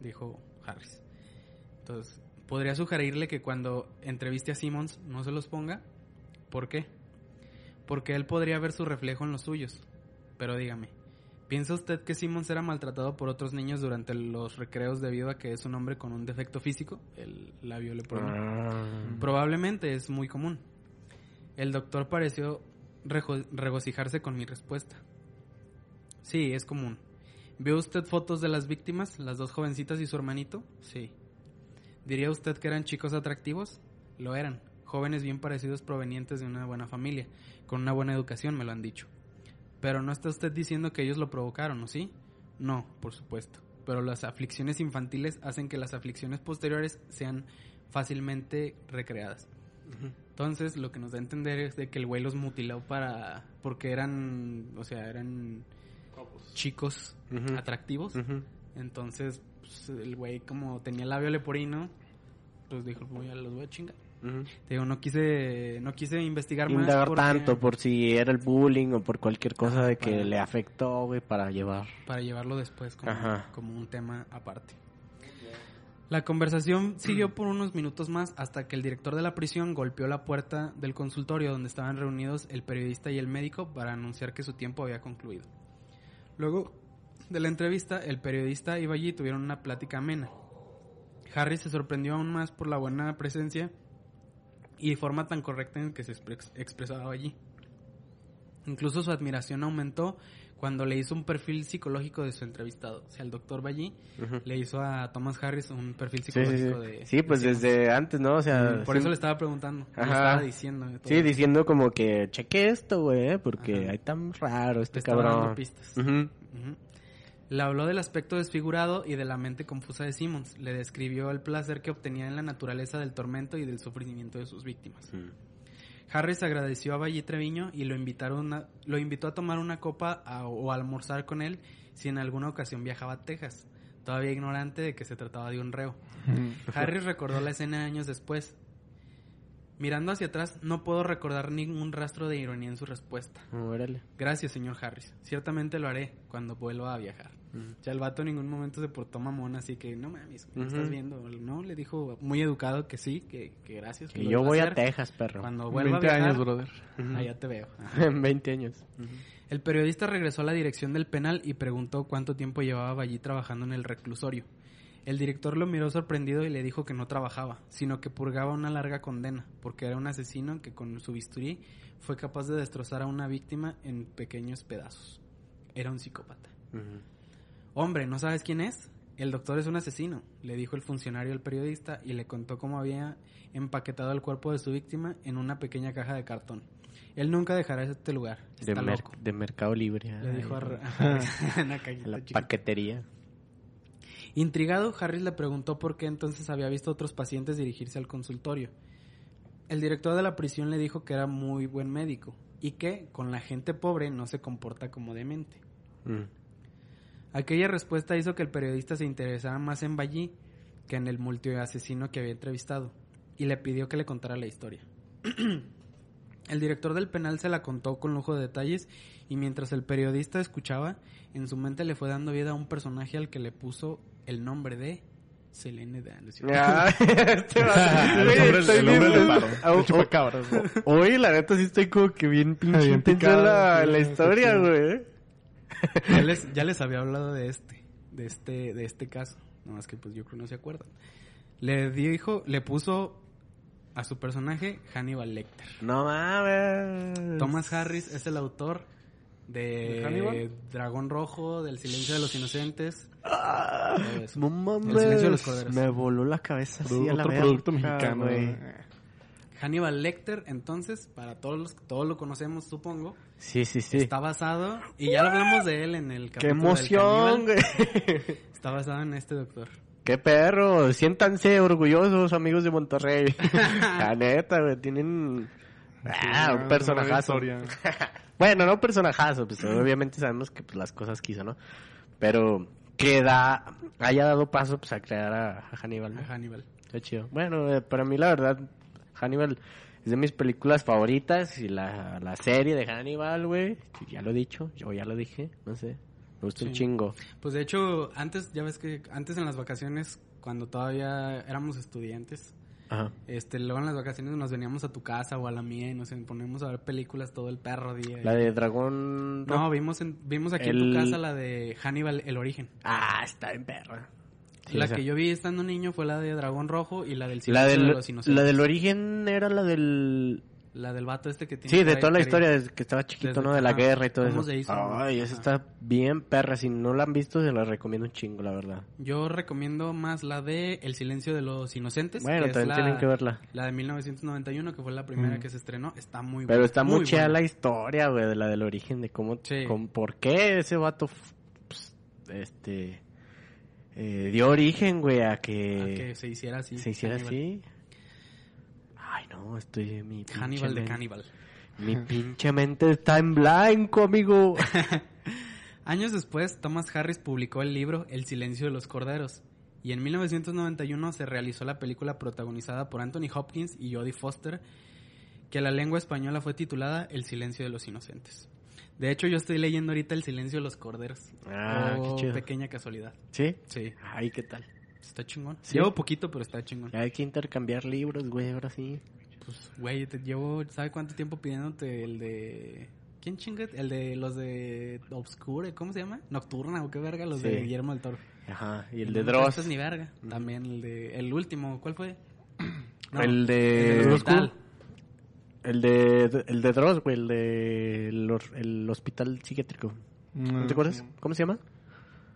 [SPEAKER 4] dijo Harris. Entonces, ¿podría sugerirle que cuando entreviste a Simmons no se los ponga? ¿Por qué? Porque él podría ver su reflejo en los suyos. Pero dígame, ¿piensa usted que Simmons era maltratado por otros niños durante los recreos debido a que es un hombre con un defecto físico? El labio leporino.
[SPEAKER 3] Ah.
[SPEAKER 4] Probablemente es muy común. El doctor pareció regocijarse con mi respuesta. Sí, es común. ¿Vio usted fotos de las víctimas, las dos jovencitas y su hermanito? Sí. ¿Diría usted que eran chicos atractivos? Lo eran. Jóvenes bien parecidos provenientes de una buena familia, con una buena educación, me lo han dicho. Pero no está usted diciendo que ellos lo provocaron, ¿o sí? No, por supuesto. pero las aflicciones infantiles hacen que las aflicciones posteriores sean fácilmente recreadas. Entonces, lo que nos da a entender es de que el güey los mutiló para porque eran, o sea, eran chicos atractivos. Entonces, pues, el güey como tenía labio leporino, pues dijo, voy a los voy a chingar. Te digo, no quise no quise investigar más
[SPEAKER 3] Indagar
[SPEAKER 4] porque-
[SPEAKER 3] tanto por si era el bullying o por cualquier cosa
[SPEAKER 4] Ajá,
[SPEAKER 3] de que
[SPEAKER 4] para-
[SPEAKER 3] le afectó, güey, para llevar.
[SPEAKER 4] para llevarlo después como, como un tema aparte. La conversación siguió por unos minutos más hasta que el director de la prisión golpeó la puerta del consultorio donde estaban reunidos el periodista y el médico para anunciar que su tiempo había concluido. Luego de la entrevista, el periodista y Valli tuvieron una plática amena. Harry se sorprendió aún más por la buena presencia y forma tan correcta en que se expre- expresaba allí. Incluso su admiración aumentó cuando le hizo un perfil psicológico de su entrevistado. O sea, el doctor Ballí le hizo a Thomas Harris un perfil
[SPEAKER 3] Sí, sí, sí.
[SPEAKER 4] psicológico de...
[SPEAKER 3] Sí, pues
[SPEAKER 4] de
[SPEAKER 3] desde antes, ¿no? O sea,
[SPEAKER 4] Por eso le estaba preguntando. Le
[SPEAKER 3] Ajá.
[SPEAKER 4] estaba diciendo. de.
[SPEAKER 3] Sí, diciendo como que cheque esto, güey, porque
[SPEAKER 4] Ajá.
[SPEAKER 3] hay tan raro
[SPEAKER 4] Le
[SPEAKER 3] este
[SPEAKER 4] estaba
[SPEAKER 3] cabrón.
[SPEAKER 4] dando pistas. Le habló del aspecto desfigurado y de la mente confusa de Simmons. Le describió el placer que obtenía en la naturaleza del tormento y del sufrimiento de sus víctimas. Harris agradeció a Valle Treviño y lo, invitaron a- lo invitó a tomar una copa a- o a almorzar con él si en alguna ocasión viajaba a Texas, todavía ignorante de que se trataba de un reo. Harris recordó la escena años después. Mirando hacia atrás, no puedo recordar ningún rastro de ironía en su respuesta.
[SPEAKER 3] Órale.
[SPEAKER 4] Gracias, señor Harris. Ciertamente lo haré cuando vuelva a viajar. Ya el vato en ningún momento se portó mamón, así que no mames, ¿me
[SPEAKER 3] Ujú.
[SPEAKER 4] estás viendo? No, le dijo muy educado que sí, que, que gracias.
[SPEAKER 3] Que yo voy a
[SPEAKER 4] hacer.
[SPEAKER 3] Texas, perro.
[SPEAKER 4] Cuando vuelva
[SPEAKER 2] 20
[SPEAKER 4] a viajar,
[SPEAKER 2] años, brother.
[SPEAKER 3] Ujú.
[SPEAKER 4] allá te veo.
[SPEAKER 3] En 20 años.
[SPEAKER 4] El periodista regresó a la dirección del penal y preguntó cuánto tiempo llevaba allí trabajando en el reclusorio. El director lo miró sorprendido y le dijo que no trabajaba, sino que purgaba una larga condena, porque era un asesino que con su bisturí fue capaz de destrozar a una víctima en pequeños pedazos. Era un psicópata. Hombre, ¿no sabes quién es? El doctor es un asesino, le dijo el funcionario al periodista y le contó cómo había empaquetado el cuerpo de su víctima en una pequeña caja de cartón. Él nunca dejará este lugar.
[SPEAKER 3] De,
[SPEAKER 4] Está
[SPEAKER 3] mer-
[SPEAKER 4] loco.
[SPEAKER 3] de Mercado Libre.
[SPEAKER 4] Le dijo a, a- la
[SPEAKER 3] paquetería.
[SPEAKER 4] Intrigado, Harris le preguntó por qué entonces había visto a otros pacientes dirigirse al consultorio. El director de la prisión le dijo que era muy buen médico y que con la gente pobre no se comporta como demente.
[SPEAKER 3] Mm.
[SPEAKER 4] Aquella respuesta hizo que el periodista se interesara más en Ballí que en el multiasesino que había entrevistado y le pidió que le contara la historia. el director del penal se la contó con lujo de detalles y mientras el periodista escuchaba, en su mente le fue dando vida a un personaje al que le puso el nombre de Selene Dan. ¿no es cierto?
[SPEAKER 3] Ah, este. Oye, la neta sí estoy como que bien pinche intensa la, historia, güey.
[SPEAKER 4] ya, les, ya les había hablado de este, de este, de este caso. No más que pues yo creo que no se acuerdan. Le dijo, le puso a su personaje Hannibal Lecter.
[SPEAKER 3] No mames.
[SPEAKER 4] Thomas Harris es el autor
[SPEAKER 2] ¿De Hannibal?
[SPEAKER 4] Dragón Rojo, del Silencio de los Inocentes.
[SPEAKER 3] Ah, no
[SPEAKER 4] El silencio de los
[SPEAKER 3] mames.
[SPEAKER 4] corderos.
[SPEAKER 3] Me voló la cabeza así a la
[SPEAKER 2] Otro producto mexicano.
[SPEAKER 3] güey.
[SPEAKER 2] güey.
[SPEAKER 4] Hannibal Lecter, entonces, para todos los todos lo conocemos, supongo,
[SPEAKER 3] Sí, sí, sí.
[SPEAKER 4] está basado, y ya hablamos de él en el
[SPEAKER 3] Qué
[SPEAKER 4] capítulo del
[SPEAKER 3] emoción,
[SPEAKER 4] caníbal,
[SPEAKER 3] güey.
[SPEAKER 4] Está basado en este doctor.
[SPEAKER 3] Qué perro. Siéntanse orgullosos, amigos de Monterrey. la neta, güey. Tienen... Ah,
[SPEAKER 2] Sí,
[SPEAKER 3] un personajazo. Bueno, no personajazo, pues obviamente sabemos que pues, las cosas quiso, ¿no? Pero que da, haya dado paso pues, a crear a, a Hannibal. ¿no?
[SPEAKER 4] A Hannibal.
[SPEAKER 3] Está chido. Bueno, eh, para mí la verdad, Hannibal es de mis películas favoritas y la, la serie de Hannibal, güey, ya lo he dicho, yo ya lo dije, no sé, me gusta un chingo.
[SPEAKER 4] Pues de hecho, antes, ya ves que antes en las vacaciones, cuando todavía éramos estudiantes,
[SPEAKER 3] Ajá.
[SPEAKER 4] este, luego en las vacaciones nos veníamos a tu casa o a la mía y nos ponemos a ver películas todo el perro día.
[SPEAKER 3] La de Dragón...
[SPEAKER 4] No, vimos, en- vimos aquí en tu casa la de Hannibal, El Origen.
[SPEAKER 3] Ah, está en perra. Sí,
[SPEAKER 4] la que yo vi estando niño fue la de Dragón Rojo y la del
[SPEAKER 3] La del,
[SPEAKER 4] de los Inocentes.
[SPEAKER 3] la del origen era la del...
[SPEAKER 4] La del vato este que tiene...
[SPEAKER 3] Sí, de toda la historia, desde que estaba chiquito,
[SPEAKER 4] desde-
[SPEAKER 3] ¿no? De la
[SPEAKER 4] ajá,
[SPEAKER 3] guerra y todo
[SPEAKER 4] cómo
[SPEAKER 3] eso.
[SPEAKER 4] se hizo,
[SPEAKER 3] Ay, esa está bien perra. Si no la han visto, se la recomiendo un chingo, la verdad.
[SPEAKER 4] Yo recomiendo más la de El Silencio de los Inocentes.
[SPEAKER 3] Bueno,
[SPEAKER 4] que es
[SPEAKER 3] también
[SPEAKER 4] la,
[SPEAKER 3] tienen que verla.
[SPEAKER 4] La de 1991, que fue la primera que se estrenó. Está muy
[SPEAKER 3] Pero
[SPEAKER 4] buena,
[SPEAKER 3] está muy, chida la historia, güey, de la del origen, de cómo,
[SPEAKER 4] Sí.
[SPEAKER 3] cómo- por qué ese vato, pues, este, eh, dio origen, güey, a
[SPEAKER 4] A
[SPEAKER 3] que,
[SPEAKER 4] que se hiciera así.
[SPEAKER 3] se hiciera así. Ay, no, estoy mi
[SPEAKER 4] Hannibal de Cannibal.
[SPEAKER 3] Mi pinche mente está en blanco, amigo.
[SPEAKER 4] Años después, Thomas Harris publicó el libro El silencio de los corderos. Y en 1991 se realizó la película protagonizada por Anthony Hopkins y Jodie Foster, que la lengua española fue titulada El silencio de los inocentes. De hecho, yo estoy leyendo ahorita El silencio de los corderos.
[SPEAKER 3] Ah,
[SPEAKER 4] Oh,
[SPEAKER 3] qué chido.
[SPEAKER 4] pequeña casualidad.
[SPEAKER 3] ¿Sí?
[SPEAKER 4] Sí,
[SPEAKER 3] Ay, ¿qué tal?
[SPEAKER 4] Está chingón.
[SPEAKER 3] Sí.
[SPEAKER 4] Llevo poquito, pero está chingón.
[SPEAKER 3] Hay que intercambiar libros, güey, ahora sí.
[SPEAKER 4] Pues, güey, te llevo, ¿sabe cuánto tiempo pidiéndote el de... ¿Quién chinga? El de los de Obscure, ¿cómo se llama? Nocturna o qué verga, los
[SPEAKER 3] Sí.
[SPEAKER 4] de Guillermo del Toro.
[SPEAKER 3] Ajá, y el de Dross.
[SPEAKER 4] prestas ni verga. También el de... El último, ¿cuál fue? No,
[SPEAKER 3] el de...
[SPEAKER 4] el del hospital.
[SPEAKER 3] El de, el de Dross, güey, el de el, el hospital psiquiátrico. ¿No te acuerdas? ¿Cómo se llama?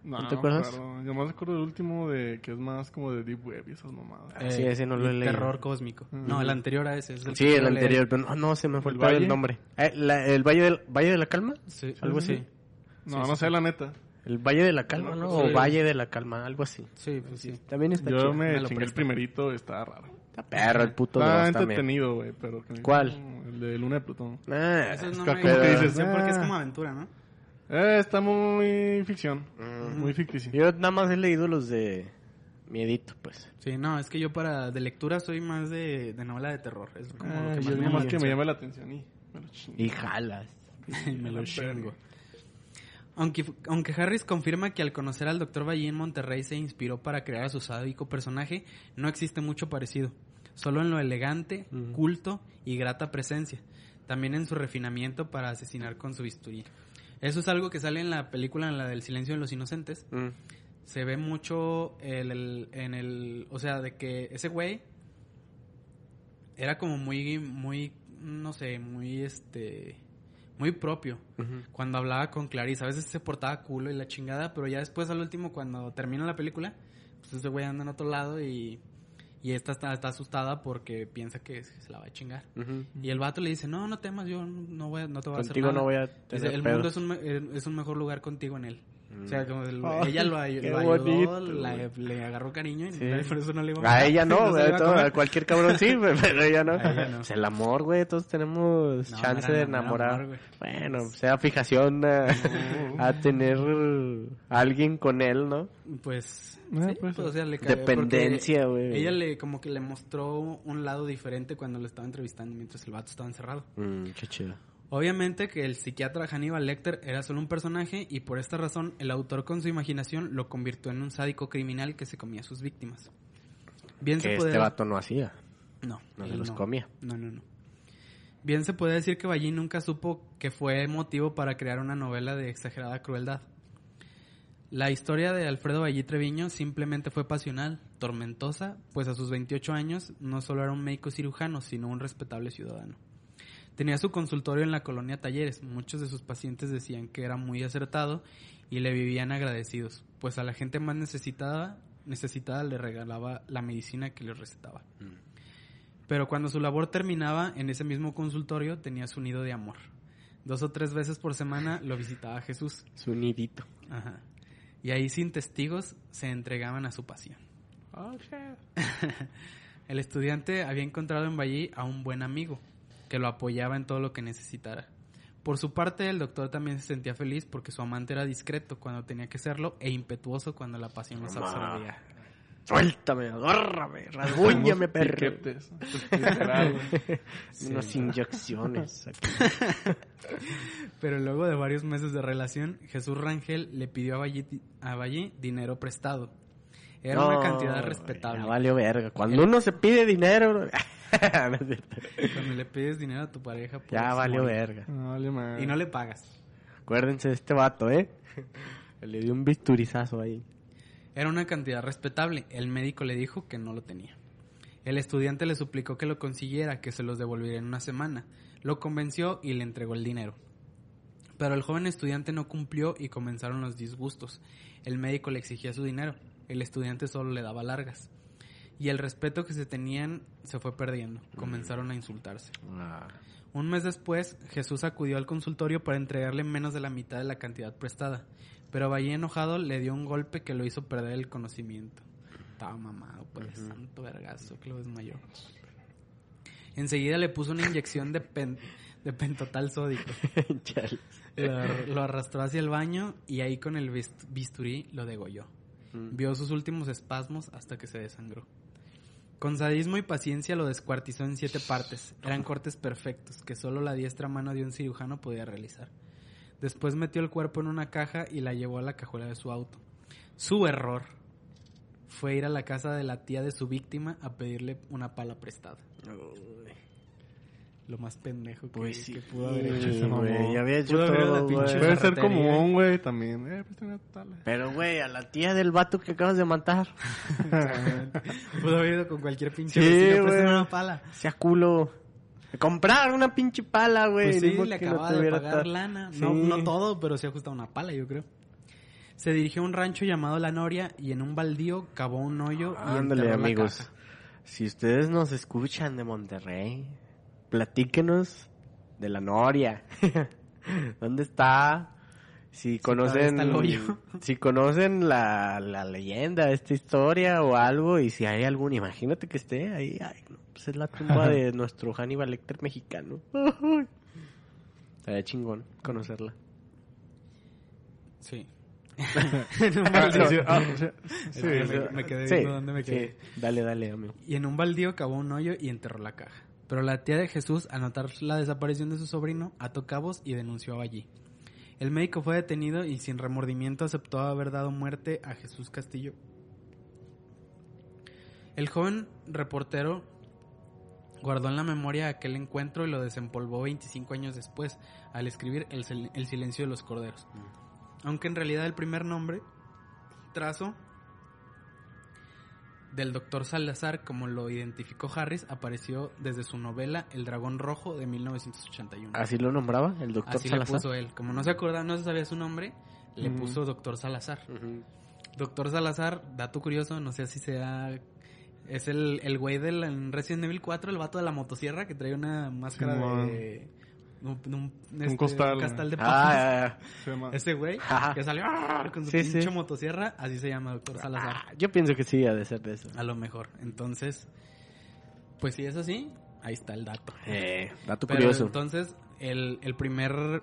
[SPEAKER 2] No,
[SPEAKER 3] ¿No te acuerdas?
[SPEAKER 2] claro. Yo más recuerdo el último de que es más como de Deep Web y esas mamadas.
[SPEAKER 3] Ah, sí, ese no lo he leído.
[SPEAKER 4] Terror cósmico. No,
[SPEAKER 2] Mm.
[SPEAKER 4] el anterior a ese. Es el
[SPEAKER 3] Sí, el anterior, pero no, no, se me fue el,
[SPEAKER 2] ¿El
[SPEAKER 3] nombre. Eh, la- ¿El Valle, del, Valle de la Calma?
[SPEAKER 4] Sí,
[SPEAKER 3] Algo
[SPEAKER 4] sí.
[SPEAKER 3] así.
[SPEAKER 2] No,
[SPEAKER 4] Sí,
[SPEAKER 2] no
[SPEAKER 4] sí,
[SPEAKER 2] sé, la neta.
[SPEAKER 3] El Valle de la Calma, ¿no? O
[SPEAKER 4] Sí.
[SPEAKER 3] Valle de la Calma, algo así.
[SPEAKER 4] Sí, pues sí.
[SPEAKER 3] También está
[SPEAKER 2] Yo
[SPEAKER 3] chido.
[SPEAKER 2] me,
[SPEAKER 4] me lo
[SPEAKER 2] chingué el primerito, está raro.
[SPEAKER 3] Está perro el puto
[SPEAKER 2] Está
[SPEAKER 3] Dross también.
[SPEAKER 2] entretenido, güey, pero...
[SPEAKER 3] ¿Cuál?
[SPEAKER 2] El de Luna de Plutón.
[SPEAKER 3] Ah, es
[SPEAKER 4] no
[SPEAKER 2] como que dices,
[SPEAKER 4] Sí, porque es
[SPEAKER 2] ah.
[SPEAKER 4] como aventura, ¿no?
[SPEAKER 2] Eh, está muy ficción.
[SPEAKER 3] Mm.
[SPEAKER 2] Muy ficticio.
[SPEAKER 3] Yo nada más he leído los de Miedito, pues.
[SPEAKER 4] Sí, no, es que yo para de lectura soy más de, de novela de terror. Es como
[SPEAKER 2] Ah,
[SPEAKER 4] lo que
[SPEAKER 2] yo
[SPEAKER 4] más me llama
[SPEAKER 2] que
[SPEAKER 4] la
[SPEAKER 2] me llame la atención y me lo chingo.
[SPEAKER 3] Y jalas.
[SPEAKER 4] atención. me lo chingo. Aunque, aunque Harris confirma que al conocer al Dr. Valle en Monterrey se inspiró para crear a su sádico personaje, no existe mucho parecido. Solo en lo elegante, culto y grata presencia. También en su refinamiento para asesinar con su bisturí. Eso es algo que sale en la película, en la del silencio de los inocentes.
[SPEAKER 3] Mm.
[SPEAKER 4] Se ve mucho el, el- en el... O sea, de que ese güey era como muy, muy, no sé, muy, este... Muy propio cuando hablaba con Clarice. A veces se portaba culo y la chingada, pero ya después al último, cuando termina la película, pues ese güey anda en otro lado y, y esta está, está asustada porque piensa que se la va a chingar. Y el vato le dice, no, no temas, yo no, voy a- no te voy a hacer
[SPEAKER 3] Contigo
[SPEAKER 4] nada.
[SPEAKER 3] no voy a
[SPEAKER 4] Dice,
[SPEAKER 3] tener
[SPEAKER 4] el mundo
[SPEAKER 3] pedos".
[SPEAKER 4] es un, eh, es un mejor lugar contigo en él. O sea, como el- ella lo, lo ayudó,
[SPEAKER 3] bonito,
[SPEAKER 4] la-
[SPEAKER 3] güey.
[SPEAKER 4] le agarró cariño y
[SPEAKER 3] Sí.
[SPEAKER 4] por eso no le iba
[SPEAKER 3] A
[SPEAKER 4] matar.
[SPEAKER 3] ella no,
[SPEAKER 4] la a
[SPEAKER 3] todo- a cualquier cabrón sí, pero ella no.
[SPEAKER 4] A ella no.
[SPEAKER 3] Pues el amor, güey, todos tenemos
[SPEAKER 4] No,
[SPEAKER 3] chance de enamorar.
[SPEAKER 4] amor,
[SPEAKER 3] bueno, sea fijación a, a tener a alguien con él, ¿no?
[SPEAKER 2] Ah,
[SPEAKER 4] Sí,
[SPEAKER 2] pues,
[SPEAKER 4] pues, o sea, le ca-
[SPEAKER 3] Dependencia, güey.
[SPEAKER 4] Ella le como que le mostró un lado diferente cuando lo estaba entrevistando mientras el vato estaba encerrado.
[SPEAKER 3] Mm, qué chido.
[SPEAKER 4] Obviamente que el psiquiatra Hannibal Lecter era solo un personaje y por esta razón el autor con su imaginación lo convirtió en un sádico criminal que se comía a sus víctimas. Bien
[SPEAKER 3] Que
[SPEAKER 4] se puede
[SPEAKER 3] este vato no hacía.
[SPEAKER 4] No,
[SPEAKER 3] no se los comía.
[SPEAKER 4] No, no, no. Bien se puede decir que Ballín nunca supo que fue motivo para crear una novela de exagerada crueldad. La historia de Alfredo Ballí Treviño simplemente fue pasional, tormentosa, pues a sus 28 años no solo era un médico cirujano, sino un respetable ciudadano. Tenía su consultorio en la colonia Talleres. Muchos de sus pacientes decían que era muy acertado y le vivían agradecidos, pues a la gente más necesitada, necesitada le regalaba la medicina que les recetaba. Pero cuando su labor terminaba en ese mismo consultorio tenía su nido de amor. Dos o tres veces por semana lo visitaba Jesús.
[SPEAKER 3] Su nidito.
[SPEAKER 4] Ajá. Y ahí sin testigos se entregaban a su pasión. El estudiante había encontrado en Ballí a un buen amigo que lo apoyaba en todo lo que necesitara. Por su parte, el doctor también se sentía feliz porque su amante era discreto cuando tenía que serlo e impetuoso cuando la pasión los absorbía.
[SPEAKER 3] Suéltame, agárrame, rasguñame, perro.
[SPEAKER 2] Piquetes.
[SPEAKER 3] Unas inyecciones. aquí.
[SPEAKER 4] Pero luego de varios meses de relación, Jesús Rangel le pidió a Ballí, a dinero prestado. Era una cantidad respetable.
[SPEAKER 3] Ya valió verga. Cuando uno se pide dinero. No es cierto.
[SPEAKER 4] Cuando le pides dinero a tu pareja,
[SPEAKER 3] ya
[SPEAKER 4] puedes
[SPEAKER 3] valió
[SPEAKER 4] morir.
[SPEAKER 3] verga.
[SPEAKER 2] No, vale.
[SPEAKER 4] Y no le pagas.
[SPEAKER 3] Acuérdense de este vato, ¿eh? Le dio un bisturizazo ahí.
[SPEAKER 4] Era una cantidad respetable. El médico le dijo que no lo tenía. El estudiante le suplicó que lo consiguiera, que se los devolviera en una semana. Lo convenció y le entregó el dinero. Pero el joven estudiante no cumplió y comenzaron los disgustos. El médico le exigía su dinero. El estudiante solo le daba largas. Y el respeto que se tenían se fue perdiendo. Comenzaron a insultarse.
[SPEAKER 3] Ah.
[SPEAKER 4] Un mes después, Jesús acudió al consultorio para entregarle menos de la mitad de la cantidad prestada, pero Valle enojado le dio un golpe que lo hizo perder el conocimiento. Estaba mamado por el santo vergazo que lo desmayó. Enseguida le puso una inyección de, pen- de pentotal sódico. Lo, lo arrastró hacia el baño y ahí con el bist- bisturí lo degolló. Vio sus últimos espasmos hasta que se desangró. Con sadismo y paciencia lo descuartizó en siete partes. Eran cortes perfectos que solo la diestra mano de un cirujano podía realizar. Después metió el cuerpo en una caja y la llevó a la cajuela de su auto. Su error fue ir a la casa de la tía de su víctima a pedirle una pala prestada. Lo más pendejo que,
[SPEAKER 3] Pues sí,
[SPEAKER 4] que pudo haber hecho.
[SPEAKER 2] ese mamón.
[SPEAKER 3] güey, ya había hecho
[SPEAKER 4] Pudo haber ido
[SPEAKER 3] todo,
[SPEAKER 4] de pinche
[SPEAKER 3] güey.
[SPEAKER 2] Puede ser común, güey, también. Eh, pues una tala.
[SPEAKER 3] Pero, güey, a la tía del vato que acabas de matar.
[SPEAKER 4] Pudo haber ido con cualquier pinche
[SPEAKER 3] Sí,
[SPEAKER 4] vecino, una pala.
[SPEAKER 3] Sea culo. Comprar una pinche pala, güey.
[SPEAKER 4] Pues sí, le
[SPEAKER 3] que no
[SPEAKER 4] acababa de pagar lana.
[SPEAKER 3] Sí.
[SPEAKER 4] No, no todo, pero sí ajustaba una pala, yo creo. Se dirigió a un rancho llamado La Noria y en un baldío cavó un hoyo y
[SPEAKER 3] Ándale,
[SPEAKER 4] enterró la
[SPEAKER 3] amigos.
[SPEAKER 4] caja.
[SPEAKER 3] Si ustedes nos escuchan de Monterrey, platíquenos de la Noria. ¿Dónde está? Si conocen, si conocen la, la leyenda, esta historia o algo, y si hay algún, imagínate que esté ahí, ay, no, pues es la tumba de nuestro Hannibal Lecter mexicano. Estaría chingón conocerla.
[SPEAKER 4] Sí. en un baldío.
[SPEAKER 2] Sí, ah, sí, sí, sí.
[SPEAKER 4] me, quedé
[SPEAKER 3] Sí,
[SPEAKER 4] viendo dónde me
[SPEAKER 3] sí.
[SPEAKER 4] quedé.
[SPEAKER 3] Dale, dale, amigo.
[SPEAKER 4] Y en un baldío cavó un hoyo y enterró la caja. Pero la tía de Jesús, al notar la desaparición de su sobrino, ató cabos y denunció allí. El médico fue detenido y sin remordimiento aceptó haber dado muerte a Jesús Castillo. El joven reportero guardó en la memoria aquel encuentro y lo desempolvó 25 años después, al escribir El, sil- El silencio de los corderos. Aunque en realidad el primer nombre, trazo, del doctor Salazar, como lo identificó Harris, apareció desde su novela El dragón rojo de 1981.
[SPEAKER 3] ¿Así lo nombraba el doctor
[SPEAKER 4] Así
[SPEAKER 3] Salazar?
[SPEAKER 4] le puso él. Como no se acordaba, no se sabía su nombre, le
[SPEAKER 2] Ujú.
[SPEAKER 4] puso doctor Salazar. Doctor Salazar, dato curioso, no sé si sea... Es el, el güey del en Resident Evil 4, el vato de la motosierra que trae una máscara de... Un, un- este,
[SPEAKER 2] costal,
[SPEAKER 4] un castal de
[SPEAKER 3] Ah,
[SPEAKER 4] papas.
[SPEAKER 3] ya, ya.
[SPEAKER 2] Se llama-
[SPEAKER 4] Ese güey que salió ¡ah! con su
[SPEAKER 3] Sí,
[SPEAKER 4] pinche
[SPEAKER 3] sí.
[SPEAKER 4] motosierra, así se llama Doctor Salazar.
[SPEAKER 3] Ah, yo pienso que sí, ha de ser de eso.
[SPEAKER 4] A lo mejor. Entonces, pues si es así, ahí está el dato.
[SPEAKER 3] Eh, dato
[SPEAKER 4] Pero
[SPEAKER 3] curioso.
[SPEAKER 4] entonces, el, el primer...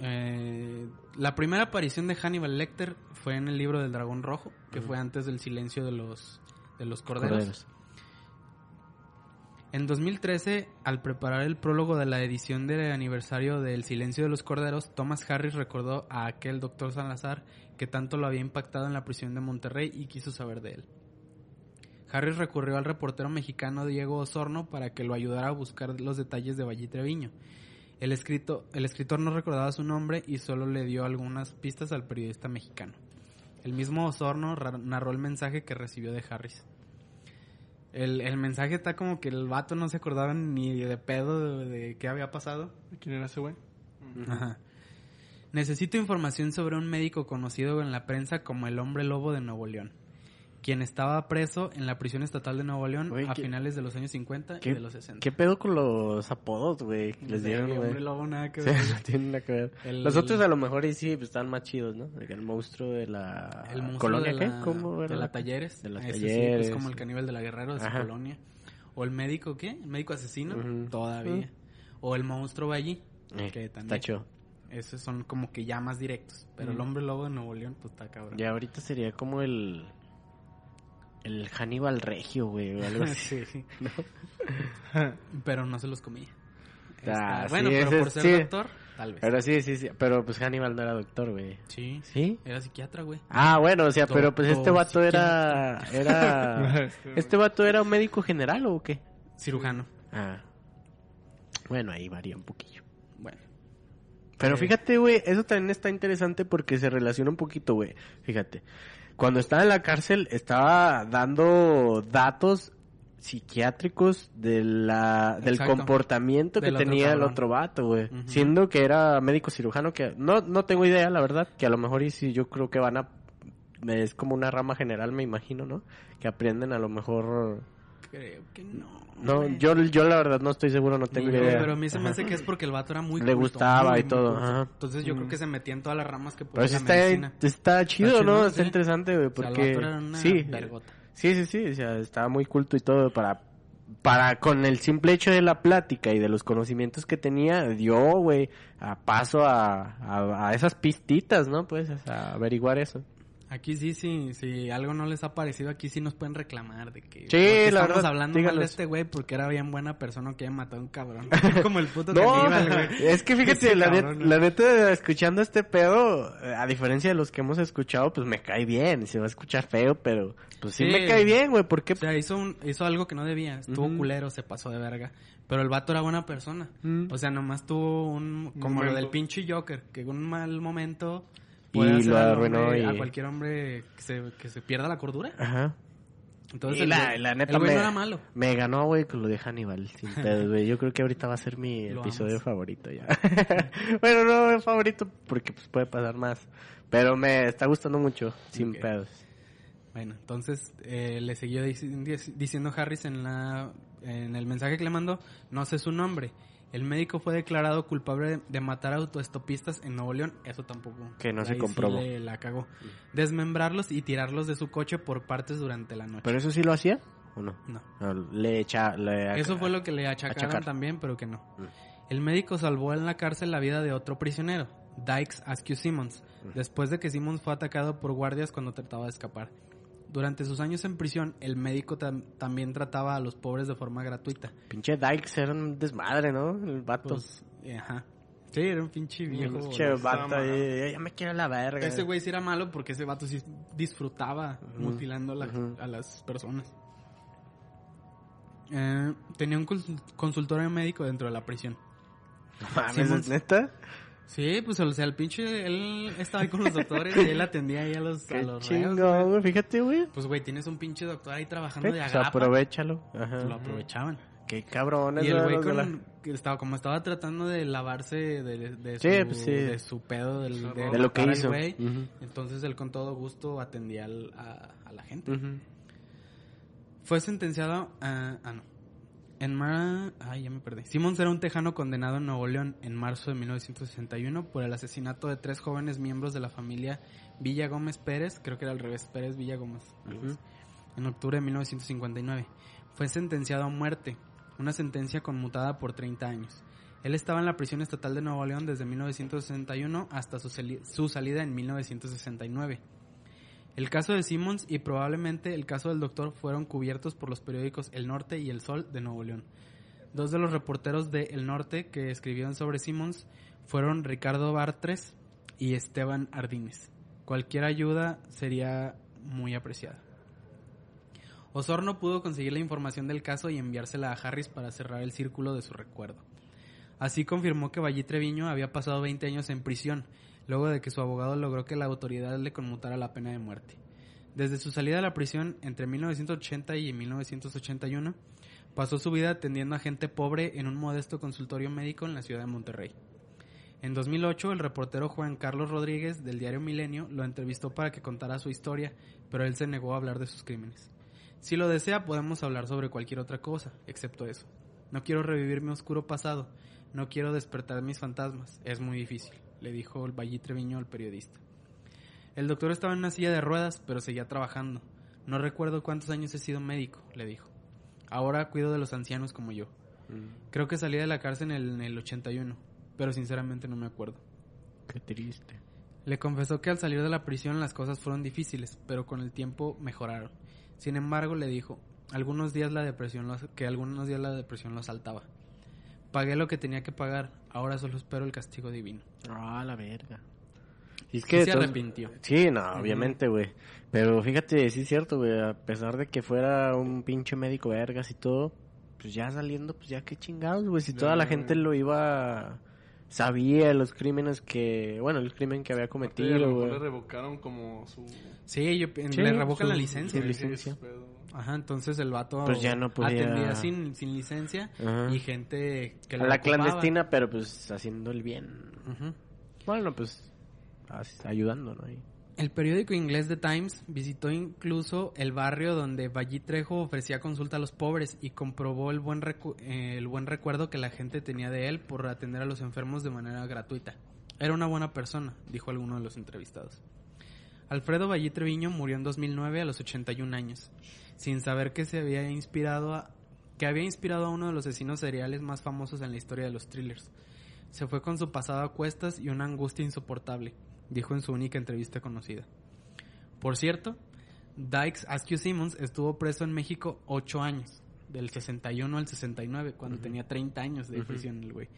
[SPEAKER 4] eh, la primera aparición de Hannibal Lecter fue en el libro del Dragón Rojo, que fue antes del silencio de los, de los corderos.
[SPEAKER 3] Corderos.
[SPEAKER 4] En 2013, al preparar el prólogo de la edición del aniversario del Silencio de los Corderos, Thomas Harris recordó a aquel doctor Salazar que tanto lo había impactado en la prisión de Monterrey y quiso saber de él. Harris recurrió al reportero mexicano Diego Osorno para que lo ayudara a buscar los detalles de Valle Treviño. El, escrito, el escritor no recordaba su nombre y solo le dio algunas pistas al periodista mexicano. El mismo Osorno narró el mensaje que recibió de Harris. El, el mensaje está como que el vato no se acordaba ni de pedo de, de qué había pasado.
[SPEAKER 2] ¿Quién era ese güey?
[SPEAKER 4] Ajá. Necesito información sobre un médico conocido en la prensa como el hombre lobo de Nuevo León, quien estaba preso en la prisión estatal de Nuevo León a
[SPEAKER 3] ¿qué-
[SPEAKER 4] finales de los años 50 y
[SPEAKER 3] ¿Qué,
[SPEAKER 4] de los 60.
[SPEAKER 3] ¿Qué pedo con los apodos, güey? Les
[SPEAKER 4] Sí,
[SPEAKER 3] dieron, güey.
[SPEAKER 4] hombre lobo nada que
[SPEAKER 3] Sí,
[SPEAKER 4] ver.
[SPEAKER 3] no tienen nada que ver.
[SPEAKER 4] El-
[SPEAKER 3] Los otros a lo mejor sí, pues están más chidos, ¿no? El monstruo de la
[SPEAKER 4] El monstruo
[SPEAKER 3] colonia,
[SPEAKER 4] de
[SPEAKER 3] ¿qué?
[SPEAKER 4] la,
[SPEAKER 3] ¿Cómo
[SPEAKER 4] de
[SPEAKER 3] era?
[SPEAKER 4] la Talleres.
[SPEAKER 3] De las
[SPEAKER 4] Ese sí,
[SPEAKER 3] Talleres.
[SPEAKER 4] es como el caníbal de la Guerrero de su
[SPEAKER 3] Ajá.
[SPEAKER 4] colonia. O el médico, ¿qué? El médico asesino, todavía. O el monstruo allí,
[SPEAKER 3] Eh,
[SPEAKER 4] que
[SPEAKER 3] está
[SPEAKER 4] también.
[SPEAKER 3] chido.
[SPEAKER 4] Esos son como que ya más directos. Pero el hombre lobo de Nuevo León, pues está cabrón.
[SPEAKER 3] Ya ahorita sería como el... El Hannibal Regio, güey, o algo así.
[SPEAKER 4] Sí. Pero no se los comía.
[SPEAKER 3] Ah,
[SPEAKER 4] Está- bueno,
[SPEAKER 3] sí,
[SPEAKER 4] pero
[SPEAKER 3] ese
[SPEAKER 4] por ser
[SPEAKER 3] sí.
[SPEAKER 4] doctor, tal vez.
[SPEAKER 3] Pero sí, sí, sí. Pero pues Hannibal no era doctor, güey.
[SPEAKER 4] Sí,
[SPEAKER 3] ¿Sí?
[SPEAKER 4] era psiquiatra, güey.
[SPEAKER 3] Ah, bueno, o sea, pero pues este vato era... Era... ¿Este vato era un médico general o qué?
[SPEAKER 4] Cirujano.
[SPEAKER 3] Ah. Bueno, ahí varía un poquillo.
[SPEAKER 4] Bueno.
[SPEAKER 3] Pero
[SPEAKER 4] Eh.
[SPEAKER 3] fíjate, güey, eso también está interesante porque se relaciona un poquito, güey. Fíjate. Cuando estaba en la cárcel, estaba dando datos psiquiátricos de la, del
[SPEAKER 4] Exacto.
[SPEAKER 3] comportamiento que
[SPEAKER 4] Del
[SPEAKER 3] tenía el otro vato, güey. Siendo que era médico cirujano, que no, no tengo idea, la verdad, que a lo mejor y si yo creo que van a... Es como una rama general, me imagino, ¿no? Que aprenden a lo mejor
[SPEAKER 4] creo que no.
[SPEAKER 3] No,
[SPEAKER 4] güey.
[SPEAKER 3] yo, yo la verdad no estoy seguro, no tengo
[SPEAKER 4] yo,
[SPEAKER 3] idea.
[SPEAKER 4] Pero a mí se me hace que es porque el vato era muy
[SPEAKER 3] Le
[SPEAKER 4] culto,
[SPEAKER 3] gustaba
[SPEAKER 4] muy,
[SPEAKER 3] y todo, ajá.
[SPEAKER 4] Entonces yo creo que se metía en todas las ramas que
[SPEAKER 3] Pero
[SPEAKER 4] podía
[SPEAKER 3] sí
[SPEAKER 4] la
[SPEAKER 3] está, está chido, ¿no?
[SPEAKER 4] chido,
[SPEAKER 3] Está
[SPEAKER 4] sí.
[SPEAKER 3] interesante, güey,
[SPEAKER 4] O sea, el
[SPEAKER 3] porque...
[SPEAKER 4] vato era una
[SPEAKER 3] sí,
[SPEAKER 4] vergota.
[SPEAKER 3] sí, sí, sí, o sea, estaba muy culto y todo para... Para, con el simple hecho de la plática y de los conocimientos que tenía, dio, güey, a paso a, a, a esas pistitas, ¿no? Pues, a averiguar eso.
[SPEAKER 4] Aquí sí, sí, si algo no les ha parecido, aquí sí nos pueden reclamar de que...
[SPEAKER 3] Sí,
[SPEAKER 4] ¿por qué
[SPEAKER 3] la
[SPEAKER 4] estamos
[SPEAKER 3] verdad,
[SPEAKER 4] hablando mal de este güey porque era bien buena persona que había matado a un cabrón. Como el puto
[SPEAKER 3] No,
[SPEAKER 4] caníbal, güey.
[SPEAKER 3] es que fíjate, la,
[SPEAKER 4] cabrón,
[SPEAKER 3] la neta, escuchando este pedo, eh, a diferencia de los que hemos escuchado, pues me cae bien. Se va a escuchar feo, pero pues sí,
[SPEAKER 4] Sí.
[SPEAKER 3] me cae bien, güey, porque...
[SPEAKER 4] O sea, hizo, un- hizo algo que no debía. Estuvo culero, se pasó de verga. Pero el vato era buena persona.
[SPEAKER 3] Mm.
[SPEAKER 4] O sea, nomás tuvo un... Como lo del pinche Joker. Que en un mal momento...
[SPEAKER 3] Y
[SPEAKER 4] hacer
[SPEAKER 3] lo arruinó
[SPEAKER 4] hombre-
[SPEAKER 3] y-
[SPEAKER 4] A cualquier hombre que se, que se pierda la cordura.
[SPEAKER 3] Ajá.
[SPEAKER 4] Entonces,
[SPEAKER 3] Y
[SPEAKER 4] el
[SPEAKER 3] la, neta
[SPEAKER 4] el güey
[SPEAKER 3] me,
[SPEAKER 4] no era malo.
[SPEAKER 3] me ganó, güey, con lo de Hannibal, sin pedos, güey. Yo creo que ahorita va a ser mi
[SPEAKER 4] Lo
[SPEAKER 3] episodio
[SPEAKER 4] amas.
[SPEAKER 3] favorito ya. bueno, no es favorito porque pues puede pasar más. Pero me está gustando mucho, sin pedos.
[SPEAKER 4] Bueno, entonces eh, le siguió dic- diciendo Harris en, la, en el mensaje que le mandó, no sé su nombre. El médico fue declarado culpable de, matar autoestopistas en Nuevo León. Eso tampoco.
[SPEAKER 3] Que no se
[SPEAKER 4] ahí sí
[SPEAKER 3] comprobó.
[SPEAKER 4] le- la cagó. Desmembrarlos y tirarlos de su coche por partes durante la noche.
[SPEAKER 3] ¿Pero eso sí lo hacía o no?
[SPEAKER 4] no.
[SPEAKER 3] No, le echa... Le
[SPEAKER 4] Eso fue lo que le achacaron
[SPEAKER 3] achacar.
[SPEAKER 4] también, pero que no.
[SPEAKER 3] Mm.
[SPEAKER 4] El médico salvó en la cárcel la vida de otro prisionero, Dykes Askew Simmons,
[SPEAKER 3] Mm.
[SPEAKER 4] después de que Simmons fue atacado por guardias cuando trataba de escapar. Durante sus años en prisión, el médico tam- también trataba a los pobres de forma gratuita.
[SPEAKER 3] Pinche Dykes era un desmadre, ¿no? El vato.
[SPEAKER 4] Pues, eh, ajá. Sí, era un pinche viejo.
[SPEAKER 3] Pinche vato ahí, ya me quiero la verga.
[SPEAKER 4] Ese güey sí era malo porque ese vato sí disfrutaba mutilando a, la- a las personas. Eh, tenía un cons- consultorio médico dentro de la prisión.
[SPEAKER 3] No mames,
[SPEAKER 4] Simmons-
[SPEAKER 3] ¿es neta?
[SPEAKER 4] Sí, pues o sea, el pinche, él estaba ahí con los doctores y él atendía ahí a los, a los reos, güey.
[SPEAKER 3] Fíjate, güey.
[SPEAKER 4] Pues güey, tienes un pinche doctor ahí trabajando de
[SPEAKER 3] Pues
[SPEAKER 4] agrapa.
[SPEAKER 3] aprovechalo. Ajá.
[SPEAKER 4] Lo aprovechaban.
[SPEAKER 3] Qué cabrones.
[SPEAKER 4] Y el güey con,
[SPEAKER 3] la-
[SPEAKER 4] que estaba, como estaba tratando de lavarse de, de,
[SPEAKER 3] Sí,
[SPEAKER 4] su,
[SPEAKER 3] pues sí.
[SPEAKER 4] de su pedo, del, de,
[SPEAKER 3] De lo que hizo.
[SPEAKER 4] güey, entonces él con todo gusto atendía al- a, a la gente.
[SPEAKER 3] Ujú.
[SPEAKER 4] Fue sentenciado a... Ah, no. En mar... Ay, ya me perdí. Simmons era un tejano condenado en Nuevo León en marzo de 1961 por el asesinato de tres jóvenes miembros de la familia Villa Gómez Pérez, creo que era al revés, Pérez Villa Gómez, en octubre de 1959. Fue sentenciado a muerte, una sentencia conmutada por 30 años. Él estaba en la prisión estatal de Nuevo León desde 1961 hasta su, su salida en 1969. El caso de Simmons y probablemente el caso del doctor fueron cubiertos por los periódicos El Norte y El Sol de Nuevo León. Dos de los reporteros de El Norte que escribieron sobre Simmons fueron Ricardo Bartres y Esteban Ardínez. Cualquier ayuda sería muy apreciada. Osorno pudo conseguir la información del caso y enviársela a Harris para cerrar el círculo de su recuerdo. Así confirmó que Valle Treviño había pasado 20 años en prisión, luego de que su abogado logró que la autoridad le conmutara la pena de muerte. Desde su salida de la prisión entre 1980 y 1981, pasó su vida atendiendo a gente pobre en un modesto consultorio médico en la ciudad de Monterrey. En 2008, el reportero Juan Carlos Rodríguez del diario Milenio lo entrevistó para que contara su historia, pero él se negó a hablar de sus crímenes. Si lo desea, podemos hablar sobre cualquier otra cosa, excepto eso. No quiero revivir mi oscuro pasado, no quiero despertar mis fantasmas, es muy difícil, le dijo el Valle Treviño al periodista. El doctor estaba en una silla de ruedas, pero seguía trabajando. No recuerdo cuántos años he sido médico, le dijo. Ahora cuido de los ancianos como yo. Creo que salí de la cárcel en el, en el 81, pero sinceramente no me acuerdo.
[SPEAKER 3] Qué triste.
[SPEAKER 4] Le confesó que al salir de la prisión las cosas fueron difíciles, pero con el tiempo mejoraron. Sin embargo, le dijo, algunos días la depresión lo- que algunos días la depresión lo asaltaba. Pagué lo que tenía que pagar, ahora solo espero el castigo divino.
[SPEAKER 3] Ah, la verga. Y es
[SPEAKER 4] Sí
[SPEAKER 3] que
[SPEAKER 4] se
[SPEAKER 3] todos-
[SPEAKER 4] arrepintió.
[SPEAKER 3] Sí, no, obviamente, güey. Pero fíjate, sí es cierto, güey. A pesar de que fuera un pinche médico vergas y todo, pues ya saliendo, pues ya qué chingados, güey. Si toda la gente lo iba. Sabía los crímenes que. Bueno, el crimen que había
[SPEAKER 2] a
[SPEAKER 3] cometido, güey.
[SPEAKER 2] le revocaron como su...
[SPEAKER 4] Sí, yo, en-
[SPEAKER 3] Sí,
[SPEAKER 4] le revocan
[SPEAKER 3] su-
[SPEAKER 4] la licencia.
[SPEAKER 3] su licencia.
[SPEAKER 4] Ajá, entonces el vato
[SPEAKER 3] Pues ya no podía-
[SPEAKER 4] atendía sin, sin licencia
[SPEAKER 3] Ajá.
[SPEAKER 4] y gente que
[SPEAKER 3] A
[SPEAKER 4] lo
[SPEAKER 3] la
[SPEAKER 4] ocupaba.
[SPEAKER 3] clandestina, pero pues haciendo el bien.
[SPEAKER 4] Ujú.
[SPEAKER 3] Bueno, pues ayudando, ¿no? Y-
[SPEAKER 4] El periódico inglés The Times visitó incluso el barrio donde Valle Trejo ofrecía consulta a los pobres y comprobó el buen, recu- eh, el buen recuerdo que la gente tenía de él por atender a los enfermos de manera gratuita. Era una buena persona, dijo alguno de los entrevistados. Alfredo Valle Treviño murió en 2009 a los 81 años, sin saber que se había inspirado a, que había inspirado a uno de los asesinos seriales más famosos en la historia de los thrillers. Se fue con su pasado a cuestas y una angustia insoportable, dijo en su única entrevista conocida. Por cierto, Dykes Askew Simmons estuvo preso en México ocho años, del 61 al 69, cuando tenía 30 años de prisión el güey.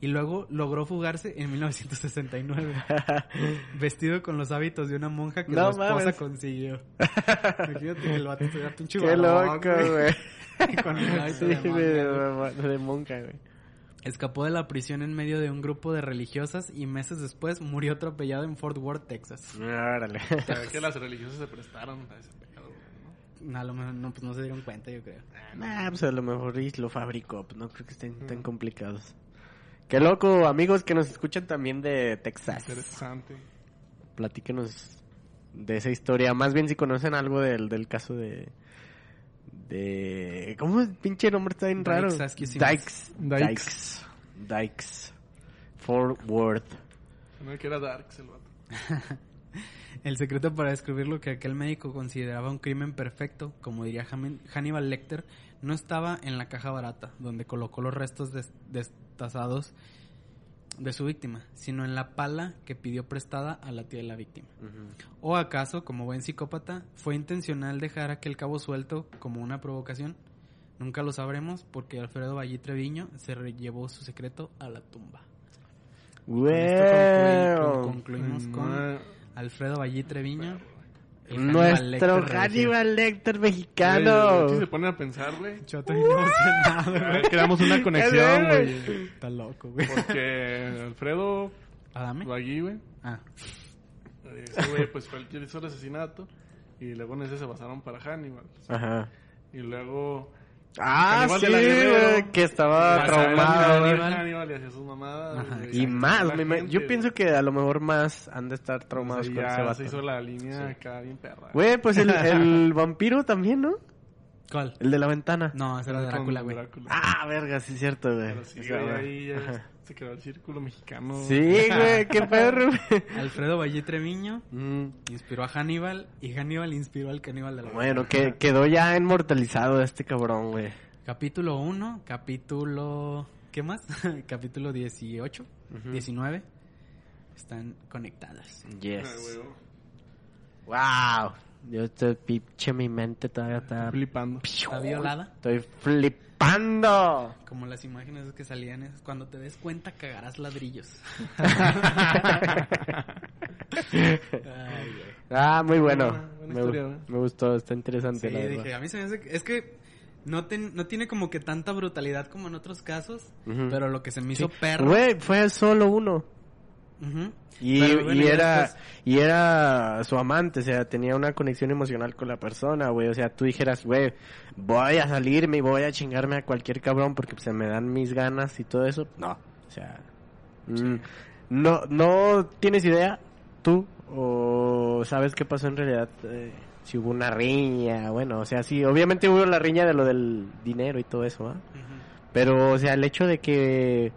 [SPEAKER 4] Y luego logró fugarse en 1969, vestido con los hábitos de una monja que
[SPEAKER 3] No
[SPEAKER 4] su esposa
[SPEAKER 3] mames.
[SPEAKER 4] consiguió. Imagínate que el vato estuviera pinche
[SPEAKER 3] Qué loco, güey.
[SPEAKER 4] Con el hábito
[SPEAKER 3] Sí,
[SPEAKER 4] de monja,
[SPEAKER 3] de- de monja, güey.
[SPEAKER 4] Escapó de la prisión en medio de un grupo de religiosas y meses después murió atropellado en Fort Worth, Texas.
[SPEAKER 3] Órale.
[SPEAKER 2] Ve que las religiosas se prestaron a ese pecado, güey, ¿no?
[SPEAKER 4] A lo mejor no, pues no se dieron cuenta, yo creo.
[SPEAKER 3] Nah, pues a lo mejor lo fabricó, pues no creo que estén tan complicados. Qué loco, amigos que nos escuchan también de Texas.
[SPEAKER 2] Interesante.
[SPEAKER 3] Platíquenos de esa historia. Más bien si conocen algo del, del caso de... de ¿Cómo el pinche nombre está bien raro? Dykes.
[SPEAKER 2] Dykes.
[SPEAKER 3] Dykes. Dykes. Fort Worth.
[SPEAKER 2] No que era Darks el vato.
[SPEAKER 4] El secreto para descubrir lo que aquel médico consideraba un crimen perfecto, como diría Hannibal Lecter, no estaba en la caja barata, donde colocó los restos des- destazados de su víctima, sino en la pala que pidió prestada a la tía de la víctima. ¿O acaso, como buen psicópata, fue intencional dejar aquel cabo suelto como una provocación? Nunca lo sabremos porque Alfredo Valle Treviño se llevó su secreto a la tumba. Con esto concluimos con Alfredo Treviño. El
[SPEAKER 3] Nuestro. Hannibal Lecter mexicano.
[SPEAKER 2] Si se ponen a pensar, güey.
[SPEAKER 4] Yo estoy emocionado, güey.
[SPEAKER 2] Creamos una conexión, güey.
[SPEAKER 4] Está loco, güey.
[SPEAKER 2] Porque Alfredo
[SPEAKER 4] ¿Adame?
[SPEAKER 2] Bagui, güey.
[SPEAKER 4] Ah,
[SPEAKER 2] Ese güey, pues fue el que hizo el asesinato. Y luego en ese se basaron para Hannibal.
[SPEAKER 3] Ajá.
[SPEAKER 2] Y luego.
[SPEAKER 3] Ah,
[SPEAKER 2] Hannibal
[SPEAKER 3] sí, güey, que estaba traumado.
[SPEAKER 2] Y hacía sus mamadas.
[SPEAKER 4] Ajá,
[SPEAKER 2] güey,
[SPEAKER 3] Y
[SPEAKER 2] y
[SPEAKER 3] más,
[SPEAKER 2] gente,
[SPEAKER 3] yo pienso que a lo mejor más han de estar traumados
[SPEAKER 2] Pues
[SPEAKER 3] con
[SPEAKER 2] ahí
[SPEAKER 3] ese
[SPEAKER 2] ya
[SPEAKER 3] vato.
[SPEAKER 2] se hizo la línea acá bien perra.
[SPEAKER 3] Güey, pues el, el vampiro también, ¿no?
[SPEAKER 4] ¿Cuál?
[SPEAKER 3] El de la ventana.
[SPEAKER 4] No, ese era
[SPEAKER 2] Con
[SPEAKER 4] Drácula, güey.
[SPEAKER 3] Ah, verga, sí es cierto, güey.
[SPEAKER 2] Pero sí,
[SPEAKER 3] O sea,
[SPEAKER 2] güey, ahí ya se quedó el círculo mexicano.
[SPEAKER 3] Sí, güey, qué perro, güey.
[SPEAKER 4] Alfredo Valle Treviño
[SPEAKER 3] Mm,
[SPEAKER 4] inspiró a Hannibal y Hannibal inspiró al caníbal de la
[SPEAKER 3] Bueno, que quedó ya inmortalizado este cabrón, güey.
[SPEAKER 4] Capítulo 1, capítulo... ¿Qué más? capítulo 18, 19. Están conectadas.
[SPEAKER 2] Ah,
[SPEAKER 3] Yes.
[SPEAKER 2] güey,
[SPEAKER 3] Wow. Yo estoy pinche mi mente todavía está.
[SPEAKER 2] flipando.
[SPEAKER 4] ¿Está violada?
[SPEAKER 3] Estoy flipando.
[SPEAKER 4] Como las imágenes que salían, es cuando te des cuenta cagarás ladrillos. Ay, güey.
[SPEAKER 3] Ah, muy bueno.
[SPEAKER 2] Buena- buena
[SPEAKER 3] me,
[SPEAKER 2] historia,
[SPEAKER 3] me gustó, está interesante.
[SPEAKER 4] Sí,
[SPEAKER 3] la
[SPEAKER 4] dije, a mí se me hace que... Es que no, ten- no tiene como que tanta brutalidad como en otros casos, pero lo que se me hizo
[SPEAKER 3] Sí.
[SPEAKER 4] perro...
[SPEAKER 3] Güey, fue solo uno. Y,
[SPEAKER 4] bueno,
[SPEAKER 3] era
[SPEAKER 4] después-
[SPEAKER 3] y era su amante, o sea, tenía una conexión emocional con la persona, güey. O sea, tú dijeras, güey, voy a salirme y voy a chingarme a cualquier cabrón porque se me dan mis ganas y todo eso. No, o sea, mm, no, no tienes idea tú o sabes qué pasó en realidad. eh, si hubo una riña, bueno, o sea, sí, obviamente hubo la riña de lo del dinero y todo eso, ¿ah? Pero, o sea, el hecho de que.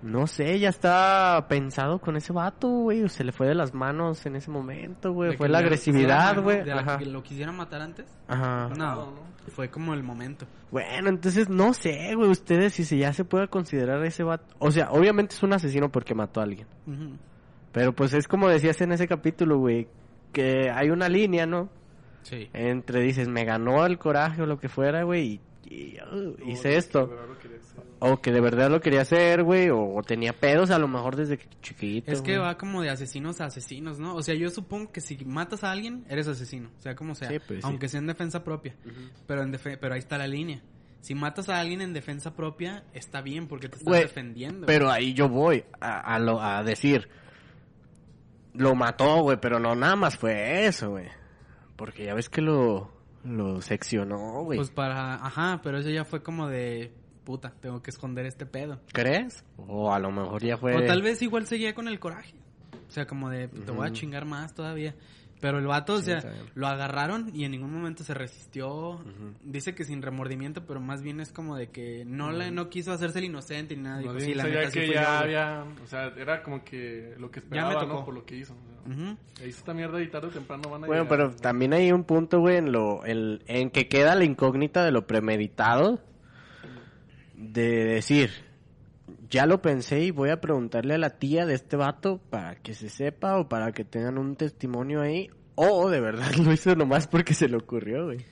[SPEAKER 3] No sé, ya está pensado con ese vato, güey. Se le fue de las manos en ese momento, güey. Fue la agresividad, güey.
[SPEAKER 4] Lo quisiera matar antes.
[SPEAKER 3] Ajá.
[SPEAKER 4] No, fue como el momento.
[SPEAKER 3] Bueno, entonces no sé, güey. Ustedes, si se ya se puede considerar ese vato. O sea, obviamente es un asesino porque mató a alguien. Pero pues es como decías en ese capítulo, güey. Que hay una línea, ¿no?
[SPEAKER 4] Sí.
[SPEAKER 3] Entre dices, me ganó el coraje o lo que fuera, güey. Y, hice esto. O que de verdad lo quería hacer, güey. O, o tenía pedos a lo mejor desde que chiquito.
[SPEAKER 4] Es que va como de asesinos a asesinos, ¿no? O sea, yo supongo que si matas a alguien, eres asesino. O sea, como sea.
[SPEAKER 3] Sí, pues, sí.
[SPEAKER 4] aunque sea en defensa propia. pero, en defe- pero ahí está la línea. Si matas a alguien en defensa propia, está bien porque te estás defendiendo.
[SPEAKER 3] Pero ahí yo voy a, a lo, a decir, lo mató, güey, pero no nada más fue eso, güey. Porque ya ves que lo, lo seccionó, güey.
[SPEAKER 4] Pues para... Ajá, pero eso ya fue como de... Puta, tengo que esconder este pedo.
[SPEAKER 3] ¿Crees? O a lo mejor ya fue...
[SPEAKER 4] O tal vez igual seguía con el coraje. O sea, como de, te voy a chingar más todavía. Pero el vato, o sea, lo agarraron y en ningún momento se resistió. Dice que sin remordimiento, pero más bien es como de que no le, no quiso hacerse el inocente ni nada. Dijo,
[SPEAKER 2] Más
[SPEAKER 4] sí, la
[SPEAKER 2] o sea,
[SPEAKER 4] neta
[SPEAKER 2] ya
[SPEAKER 4] sí
[SPEAKER 2] que ya
[SPEAKER 4] yo, güey".
[SPEAKER 2] había, o sea, era como que lo que
[SPEAKER 4] Ya
[SPEAKER 2] esperaba,
[SPEAKER 4] me
[SPEAKER 2] ¿no?
[SPEAKER 4] tocó.
[SPEAKER 2] Por lo que hizo. o sea,
[SPEAKER 4] Ujú.
[SPEAKER 2] Hizo esta mierda y tarde o temprano van a
[SPEAKER 3] Bueno,
[SPEAKER 2] llegar.
[SPEAKER 3] pero también hay un punto, güey, en lo, en, en que queda la incógnita de lo premeditado. De decir, ya lo pensé y voy a preguntarle a la tía de este vato para que se sepa o para que tengan un testimonio ahí. O de verdad lo hizo nomás porque se le ocurrió, güey.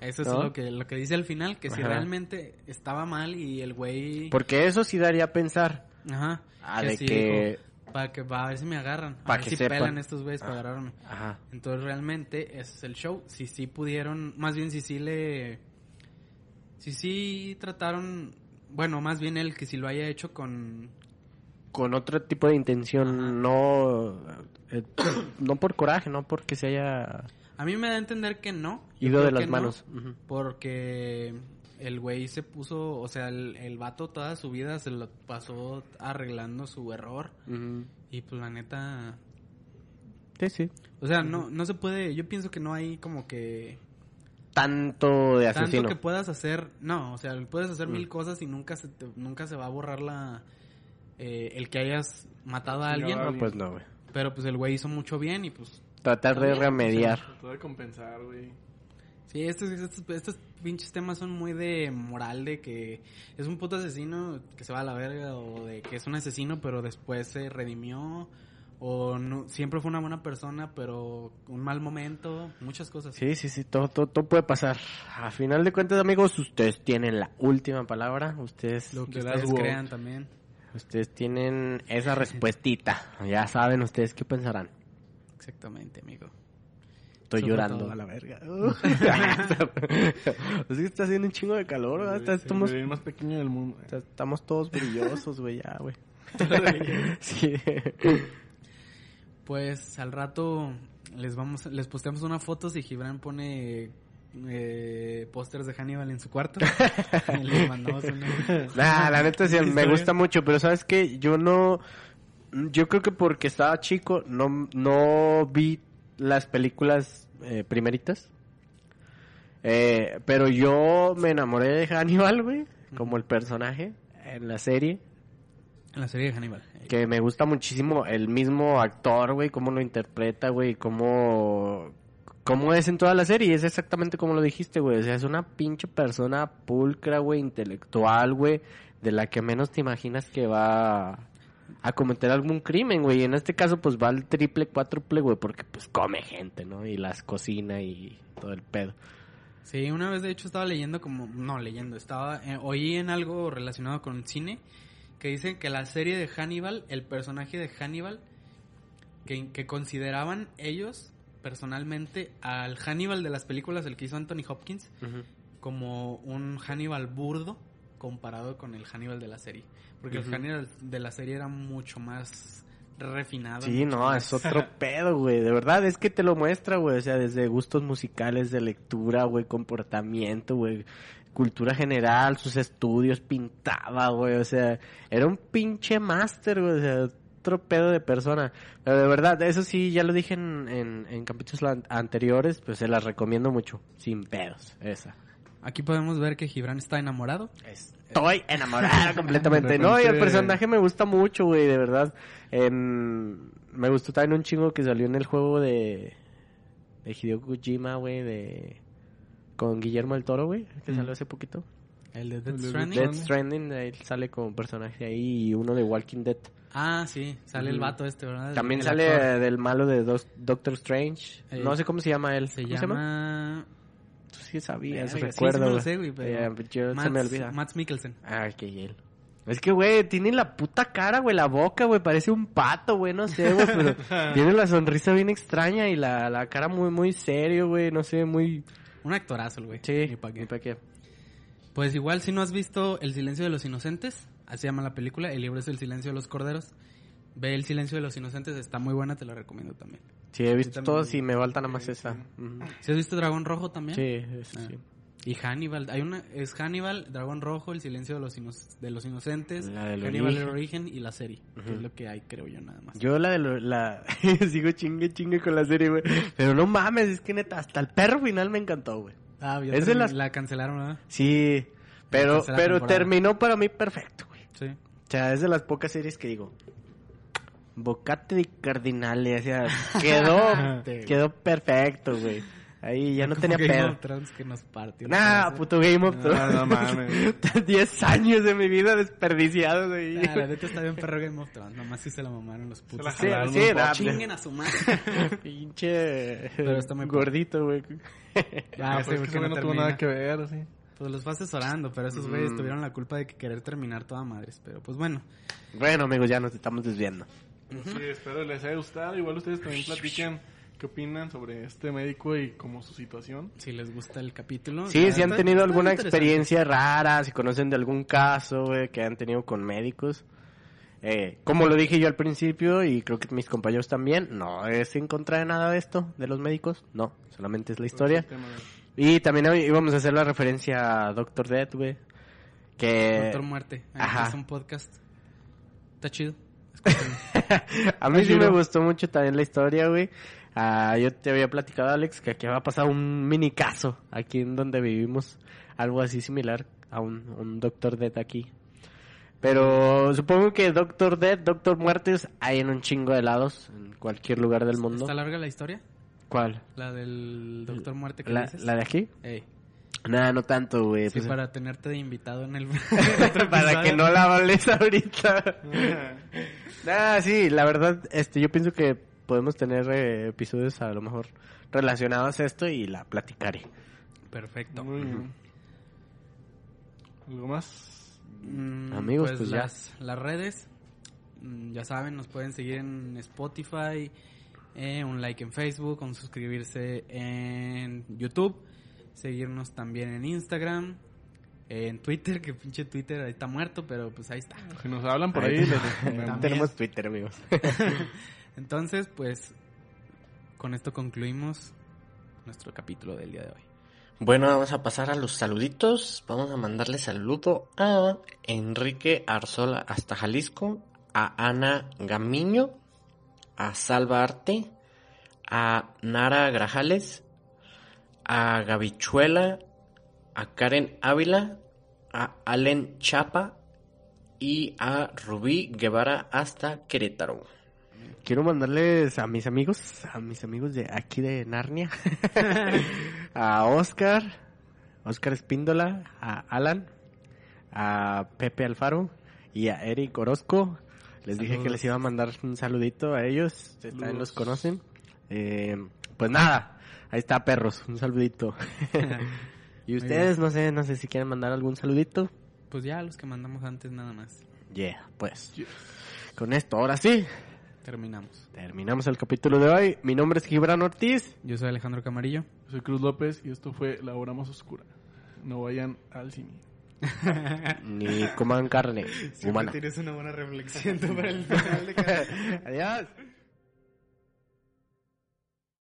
[SPEAKER 4] Eso es lo que, lo que dice al final, que si realmente estaba mal y el güey...
[SPEAKER 3] Porque eso sí daría a pensar.
[SPEAKER 4] Ajá.
[SPEAKER 3] Ah, de
[SPEAKER 4] sí
[SPEAKER 3] que-
[SPEAKER 4] para que va a ver si me agarran.
[SPEAKER 3] Pa'
[SPEAKER 4] a ver
[SPEAKER 3] que
[SPEAKER 4] si
[SPEAKER 3] sepan.
[SPEAKER 4] pelan estos güeyes
[SPEAKER 3] Ah.
[SPEAKER 4] para agarrarme.
[SPEAKER 3] Ajá.
[SPEAKER 4] Entonces realmente ese es el show. Si sí pudieron, más bien si sí le... Si sí trataron... Bueno, más bien él que si lo haya hecho con...
[SPEAKER 3] Con otro tipo de intención,
[SPEAKER 4] Ajá.
[SPEAKER 3] no... eh, no por coraje, no porque se haya
[SPEAKER 4] A mí me da a entender que no.
[SPEAKER 3] Ido de las
[SPEAKER 4] no,
[SPEAKER 3] manos.
[SPEAKER 4] Porque el güey se puso, o sea, el, el vato toda su vida se lo pasó arreglando su error. Y pues la neta...
[SPEAKER 3] Sí, sí.
[SPEAKER 4] O sea, no, no se puede, yo pienso que no hay como que...
[SPEAKER 3] Tanto de asesino.
[SPEAKER 4] Tanto que puedas hacer, no, o sea, puedes hacer
[SPEAKER 3] Mm.
[SPEAKER 4] mil cosas y nunca se te- nunca se va a borrar la eh, el que hayas matado a alguien,
[SPEAKER 3] No, pues no, güey.
[SPEAKER 4] pero pues el güey hizo mucho bien y pues
[SPEAKER 3] Tratar de
[SPEAKER 4] bien,
[SPEAKER 3] remediar.
[SPEAKER 2] Tratar de compensar, güey.
[SPEAKER 4] sí, estos, estos, estos pinches temas son muy de moral de que es un puto asesino que se va a la verga o de que es un asesino pero después se redimió o no, siempre fue una buena persona pero un mal momento, muchas cosas.
[SPEAKER 3] Sí, sí, sí, todo, todo, todo puede pasar. A final de cuentas, amigos, ustedes tienen la última palabra. Ustedes,
[SPEAKER 4] Lo que ustedes crean también.
[SPEAKER 3] ustedes tienen esa respuestita. Ya saben ustedes qué pensarán.
[SPEAKER 4] Exactamente, amigo.
[SPEAKER 3] Estoy
[SPEAKER 4] Eso fue
[SPEAKER 3] llorando a la verga. Así que está haciendo un chingo de calor, ¿verdad? Está-
[SPEAKER 2] El
[SPEAKER 3] estamos,
[SPEAKER 2] bebé más pequeño del mundo.
[SPEAKER 3] está- estamos todos brillosos, güey, ya, güey. sí.
[SPEAKER 4] Pues al rato les vamos, les posteamos una foto si Gibran pone eh, pósters de Hannibal en su cuarto. Y les mandamos una.
[SPEAKER 3] Nah, la neta sí, me gusta mucho, pero ¿sabes qué? Yo no... Yo creo que porque estaba chico, no, no vi las películas eh, primeritas. Eh, pero yo me enamoré de Hannibal, güey, como el personaje en la serie.
[SPEAKER 4] En la serie de Hannibal.
[SPEAKER 3] Que me gusta muchísimo el mismo actor, güey, cómo lo interpreta, güey, cómo, cómo es en toda la serie. Es exactamente como lo dijiste, güey. O sea, es una pinche persona pulcra, güey, intelectual, güey, de la que menos te imaginas que va a cometer algún crimen, güey. Y en este caso, pues va al triple, cuádruple, güey, porque pues come gente, ¿no? Y las cocina y todo el pedo.
[SPEAKER 4] Sí, una vez de hecho estaba leyendo como, no leyendo, estaba, eh, oí en algo relacionado con cine que dicen que la serie de Hannibal, el personaje de Hannibal, que, que consideraban ellos personalmente al Hannibal de las películas, el que hizo Anthony Hopkins, como un Hannibal burdo comparado con el Hannibal de la serie. Porque el. Hannibal de la serie era mucho más refinado.
[SPEAKER 3] Sí, no,
[SPEAKER 4] más-
[SPEAKER 3] es otro pedo, güey. De verdad, es que te lo muestra, güey. O sea, desde gustos musicales, de lectura, güey, comportamiento, güey. Cultura general, sus estudios, pintaba, güey. O sea, era un pinche máster, güey. O sea, otro pedo de persona. Pero de verdad, eso sí, ya lo dije en, en, en capítulos an- anteriores, pues se las recomiendo mucho. Sin pedos, esa.
[SPEAKER 4] Aquí podemos ver que Gibran está enamorado.
[SPEAKER 3] Estoy enamorada completamente. No, y el personaje me gusta mucho, güey, de verdad. En... Me gustó también un chingo que salió en el juego de... De Hideo Kojima, güey, de... Con Guillermo del Toro, güey, que
[SPEAKER 4] Mm.
[SPEAKER 3] salió hace poquito.
[SPEAKER 4] El de Death
[SPEAKER 2] El de
[SPEAKER 4] Stranding.
[SPEAKER 3] Death Stranding, él sale como personaje ahí y uno de Walking Dead.
[SPEAKER 4] Ah, sí, sale el
[SPEAKER 3] Ujú.
[SPEAKER 4] vato este, ¿verdad? El-
[SPEAKER 3] También
[SPEAKER 4] el
[SPEAKER 3] sale
[SPEAKER 4] actor.
[SPEAKER 3] del malo de Dos- Doctor Strange.
[SPEAKER 4] Eh,
[SPEAKER 3] no sé cómo se llama él.
[SPEAKER 4] Se
[SPEAKER 3] ¿Cómo
[SPEAKER 4] llama...
[SPEAKER 3] Tú sí sabías,
[SPEAKER 4] Verga, sí, sí
[SPEAKER 3] recuerdo.
[SPEAKER 4] me lo sé, güey, pero-
[SPEAKER 3] Eh, yo- se me olvida.
[SPEAKER 4] Mads Mikkelsen.
[SPEAKER 3] Ah, que él. Es que, güey, tiene la puta cara, güey, la boca, güey, parece un pato, güey, no sé, güey, pero tiene la sonrisa bien extraña y la, la cara muy, muy serio, güey, no sé, muy...
[SPEAKER 4] Un actorazo, el güey.
[SPEAKER 3] Sí,
[SPEAKER 4] Ni pa' qué.
[SPEAKER 3] ni pa' qué.
[SPEAKER 4] Pues igual si no has visto El silencio de los inocentes, así se llama la película, el libro es El silencio de los corderos. Ve El silencio de los inocentes, está muy buena, te la recomiendo también.
[SPEAKER 3] Sí, he visto todos y me falta nada más esa. Ujú.
[SPEAKER 4] ¿Si has visto Dragón Rojo también?
[SPEAKER 3] Sí, es-
[SPEAKER 4] Ah.
[SPEAKER 3] sí.
[SPEAKER 4] Y Hannibal, hay una, es Hannibal, Dragón Rojo, El Silencio de los, Ino- de los Inocentes, Hannibal el
[SPEAKER 3] origen.
[SPEAKER 4] y la serie, que es lo que hay, creo yo, nada más.
[SPEAKER 3] Yo la de lo- la sigo chingue chingue con la serie, güey. Pero no mames, es que neta hasta el perro final me encantó, güey.
[SPEAKER 4] Ah, ya
[SPEAKER 3] es de las-
[SPEAKER 4] la cancelaron, ¿verdad?
[SPEAKER 3] Sí, pero pero
[SPEAKER 4] temporada.
[SPEAKER 3] terminó para mí perfecto, güey.
[SPEAKER 4] Sí.
[SPEAKER 3] O sea, es de las pocas series que digo. Bocate de cardinales, o sea, quedó quedó perfecto, güey. Ahí ya no
[SPEAKER 4] Como
[SPEAKER 3] tenía
[SPEAKER 4] Game
[SPEAKER 3] pedo.
[SPEAKER 4] of Thrones que nos partió.
[SPEAKER 3] Nah, puto Game of
[SPEAKER 2] No,
[SPEAKER 3] Thrones.
[SPEAKER 2] no mames.
[SPEAKER 3] 10 años de mi vida desperdiciados ahí.
[SPEAKER 4] Ah, la neta está bien perro Game of Thrones, nomás sí se la mamaron los putos.
[SPEAKER 2] la
[SPEAKER 3] Sí, sí, nah,
[SPEAKER 4] Chinguen a su madre.
[SPEAKER 3] Pinche
[SPEAKER 4] Pero está muy
[SPEAKER 3] gordito, güey.
[SPEAKER 4] Ah,
[SPEAKER 2] Ah,
[SPEAKER 4] ese
[SPEAKER 2] pues que
[SPEAKER 4] no
[SPEAKER 2] no tuvo nada que ver, sí.
[SPEAKER 4] Pues los vas asesorando, pero esos güeyes
[SPEAKER 3] Mm.
[SPEAKER 4] tuvieron la culpa de que querer terminar toda madres. Pero pues bueno,
[SPEAKER 3] Bueno, amigos, ya nos estamos desviando.
[SPEAKER 2] Sí, espero les haya gustado. Igual ustedes también platiquen qué opinan sobre este médico y como su situación.
[SPEAKER 4] si les gusta el capítulo.
[SPEAKER 3] Sí, si han tenido
[SPEAKER 4] está
[SPEAKER 3] alguna experiencia rara, si conocen de algún caso, que han tenido con médicos. Eh, como lo dije yo al principio, y creo que mis compañeros también, no es en contra de nada de esto, de los médicos, no, solamente es la historia.
[SPEAKER 2] Tema de-
[SPEAKER 3] Y también hoy íbamos a hacer la referencia a Doctor Death, güey, que...
[SPEAKER 4] Doctor Muerte.
[SPEAKER 3] Ajá.
[SPEAKER 4] Es un podcast. Está chido.
[SPEAKER 3] a mí sí me gustó mucho también la historia, güey. Ah, yo te había platicado, Alex, que aquí va a pasar un mini caso aquí en donde vivimos. Algo así similar a un, un Doctor Death aquí. Pero supongo que Doctor Death, Doctor Muertes, hay en un chingo de lados, en cualquier lugar del mundo.
[SPEAKER 4] ¿Está larga la historia?
[SPEAKER 3] ¿Cuál?
[SPEAKER 4] La del Doctor Muerte que
[SPEAKER 3] ¿La,
[SPEAKER 4] dices.
[SPEAKER 3] la de aquí?
[SPEAKER 4] Ey,
[SPEAKER 3] Nada, no tanto, güey.
[SPEAKER 4] sí,
[SPEAKER 3] pues,
[SPEAKER 4] para tenerte de invitado en el...
[SPEAKER 3] para que no la hables ahorita. Ah, sí, la verdad, este, yo pienso que podemos tener eh, episodios a lo mejor relacionados a esto y la platicaré.
[SPEAKER 4] Perfecto.
[SPEAKER 2] Muy bien. ¿Algo más?
[SPEAKER 4] Mm,
[SPEAKER 3] Amigos, pues ya.
[SPEAKER 4] las, las redes, mm, ya saben, nos pueden seguir en Spotify, eh, un like en Facebook, un suscribirse en YouTube, seguirnos también en Instagram, en Twitter, que pinche Twitter ahí está muerto, pero pues ahí está.
[SPEAKER 2] Si nos hablan por
[SPEAKER 3] Ahí
[SPEAKER 2] ahí, les.
[SPEAKER 3] Tenemos Twitter, amigos.
[SPEAKER 4] Entonces, pues con esto concluimos nuestro capítulo del día de hoy.
[SPEAKER 5] Bueno, vamos a pasar a los saluditos. Vamos a mandarle saludo a Enrique Arzola hasta Jalisco, a Ana Gamiño, a Salva Arte, a Nara Grajales, a Gabichuela, a Karen Ávila, a Allen Chapa y a Rubí Guevara hasta Querétaro.
[SPEAKER 3] Quiero mandarles a mis amigos, a mis amigos de aquí de Narnia, a Oscar, Oscar Espíndola, a Alan, a Pepe Alfaro y a Eric Orozco. Les dije que
[SPEAKER 4] Saludos.
[SPEAKER 3] les iba a mandar un saludito a ellos, ustedes también los
[SPEAKER 2] Saludos.
[SPEAKER 3] conocen. Eh, pues nada, ahí está perros, un saludito. y ustedes, no sé, no sé si quieren mandar algún saludito.
[SPEAKER 4] Pues ya los que mandamos antes nada más.
[SPEAKER 3] Yeah, pues.
[SPEAKER 2] Yes.
[SPEAKER 3] Con esto, ahora sí,
[SPEAKER 4] Terminamos.
[SPEAKER 3] terminamos el capítulo de hoy. Mi nombre es Gibran Ortiz.
[SPEAKER 4] Yo soy Alejandro Camarillo.
[SPEAKER 2] Soy Cruz López y esto fue La Hora Más Oscura. No vayan al cine.
[SPEAKER 3] Ni coman carne humana.
[SPEAKER 4] tienes una buena reflexión para el final de cada...
[SPEAKER 3] Adiós.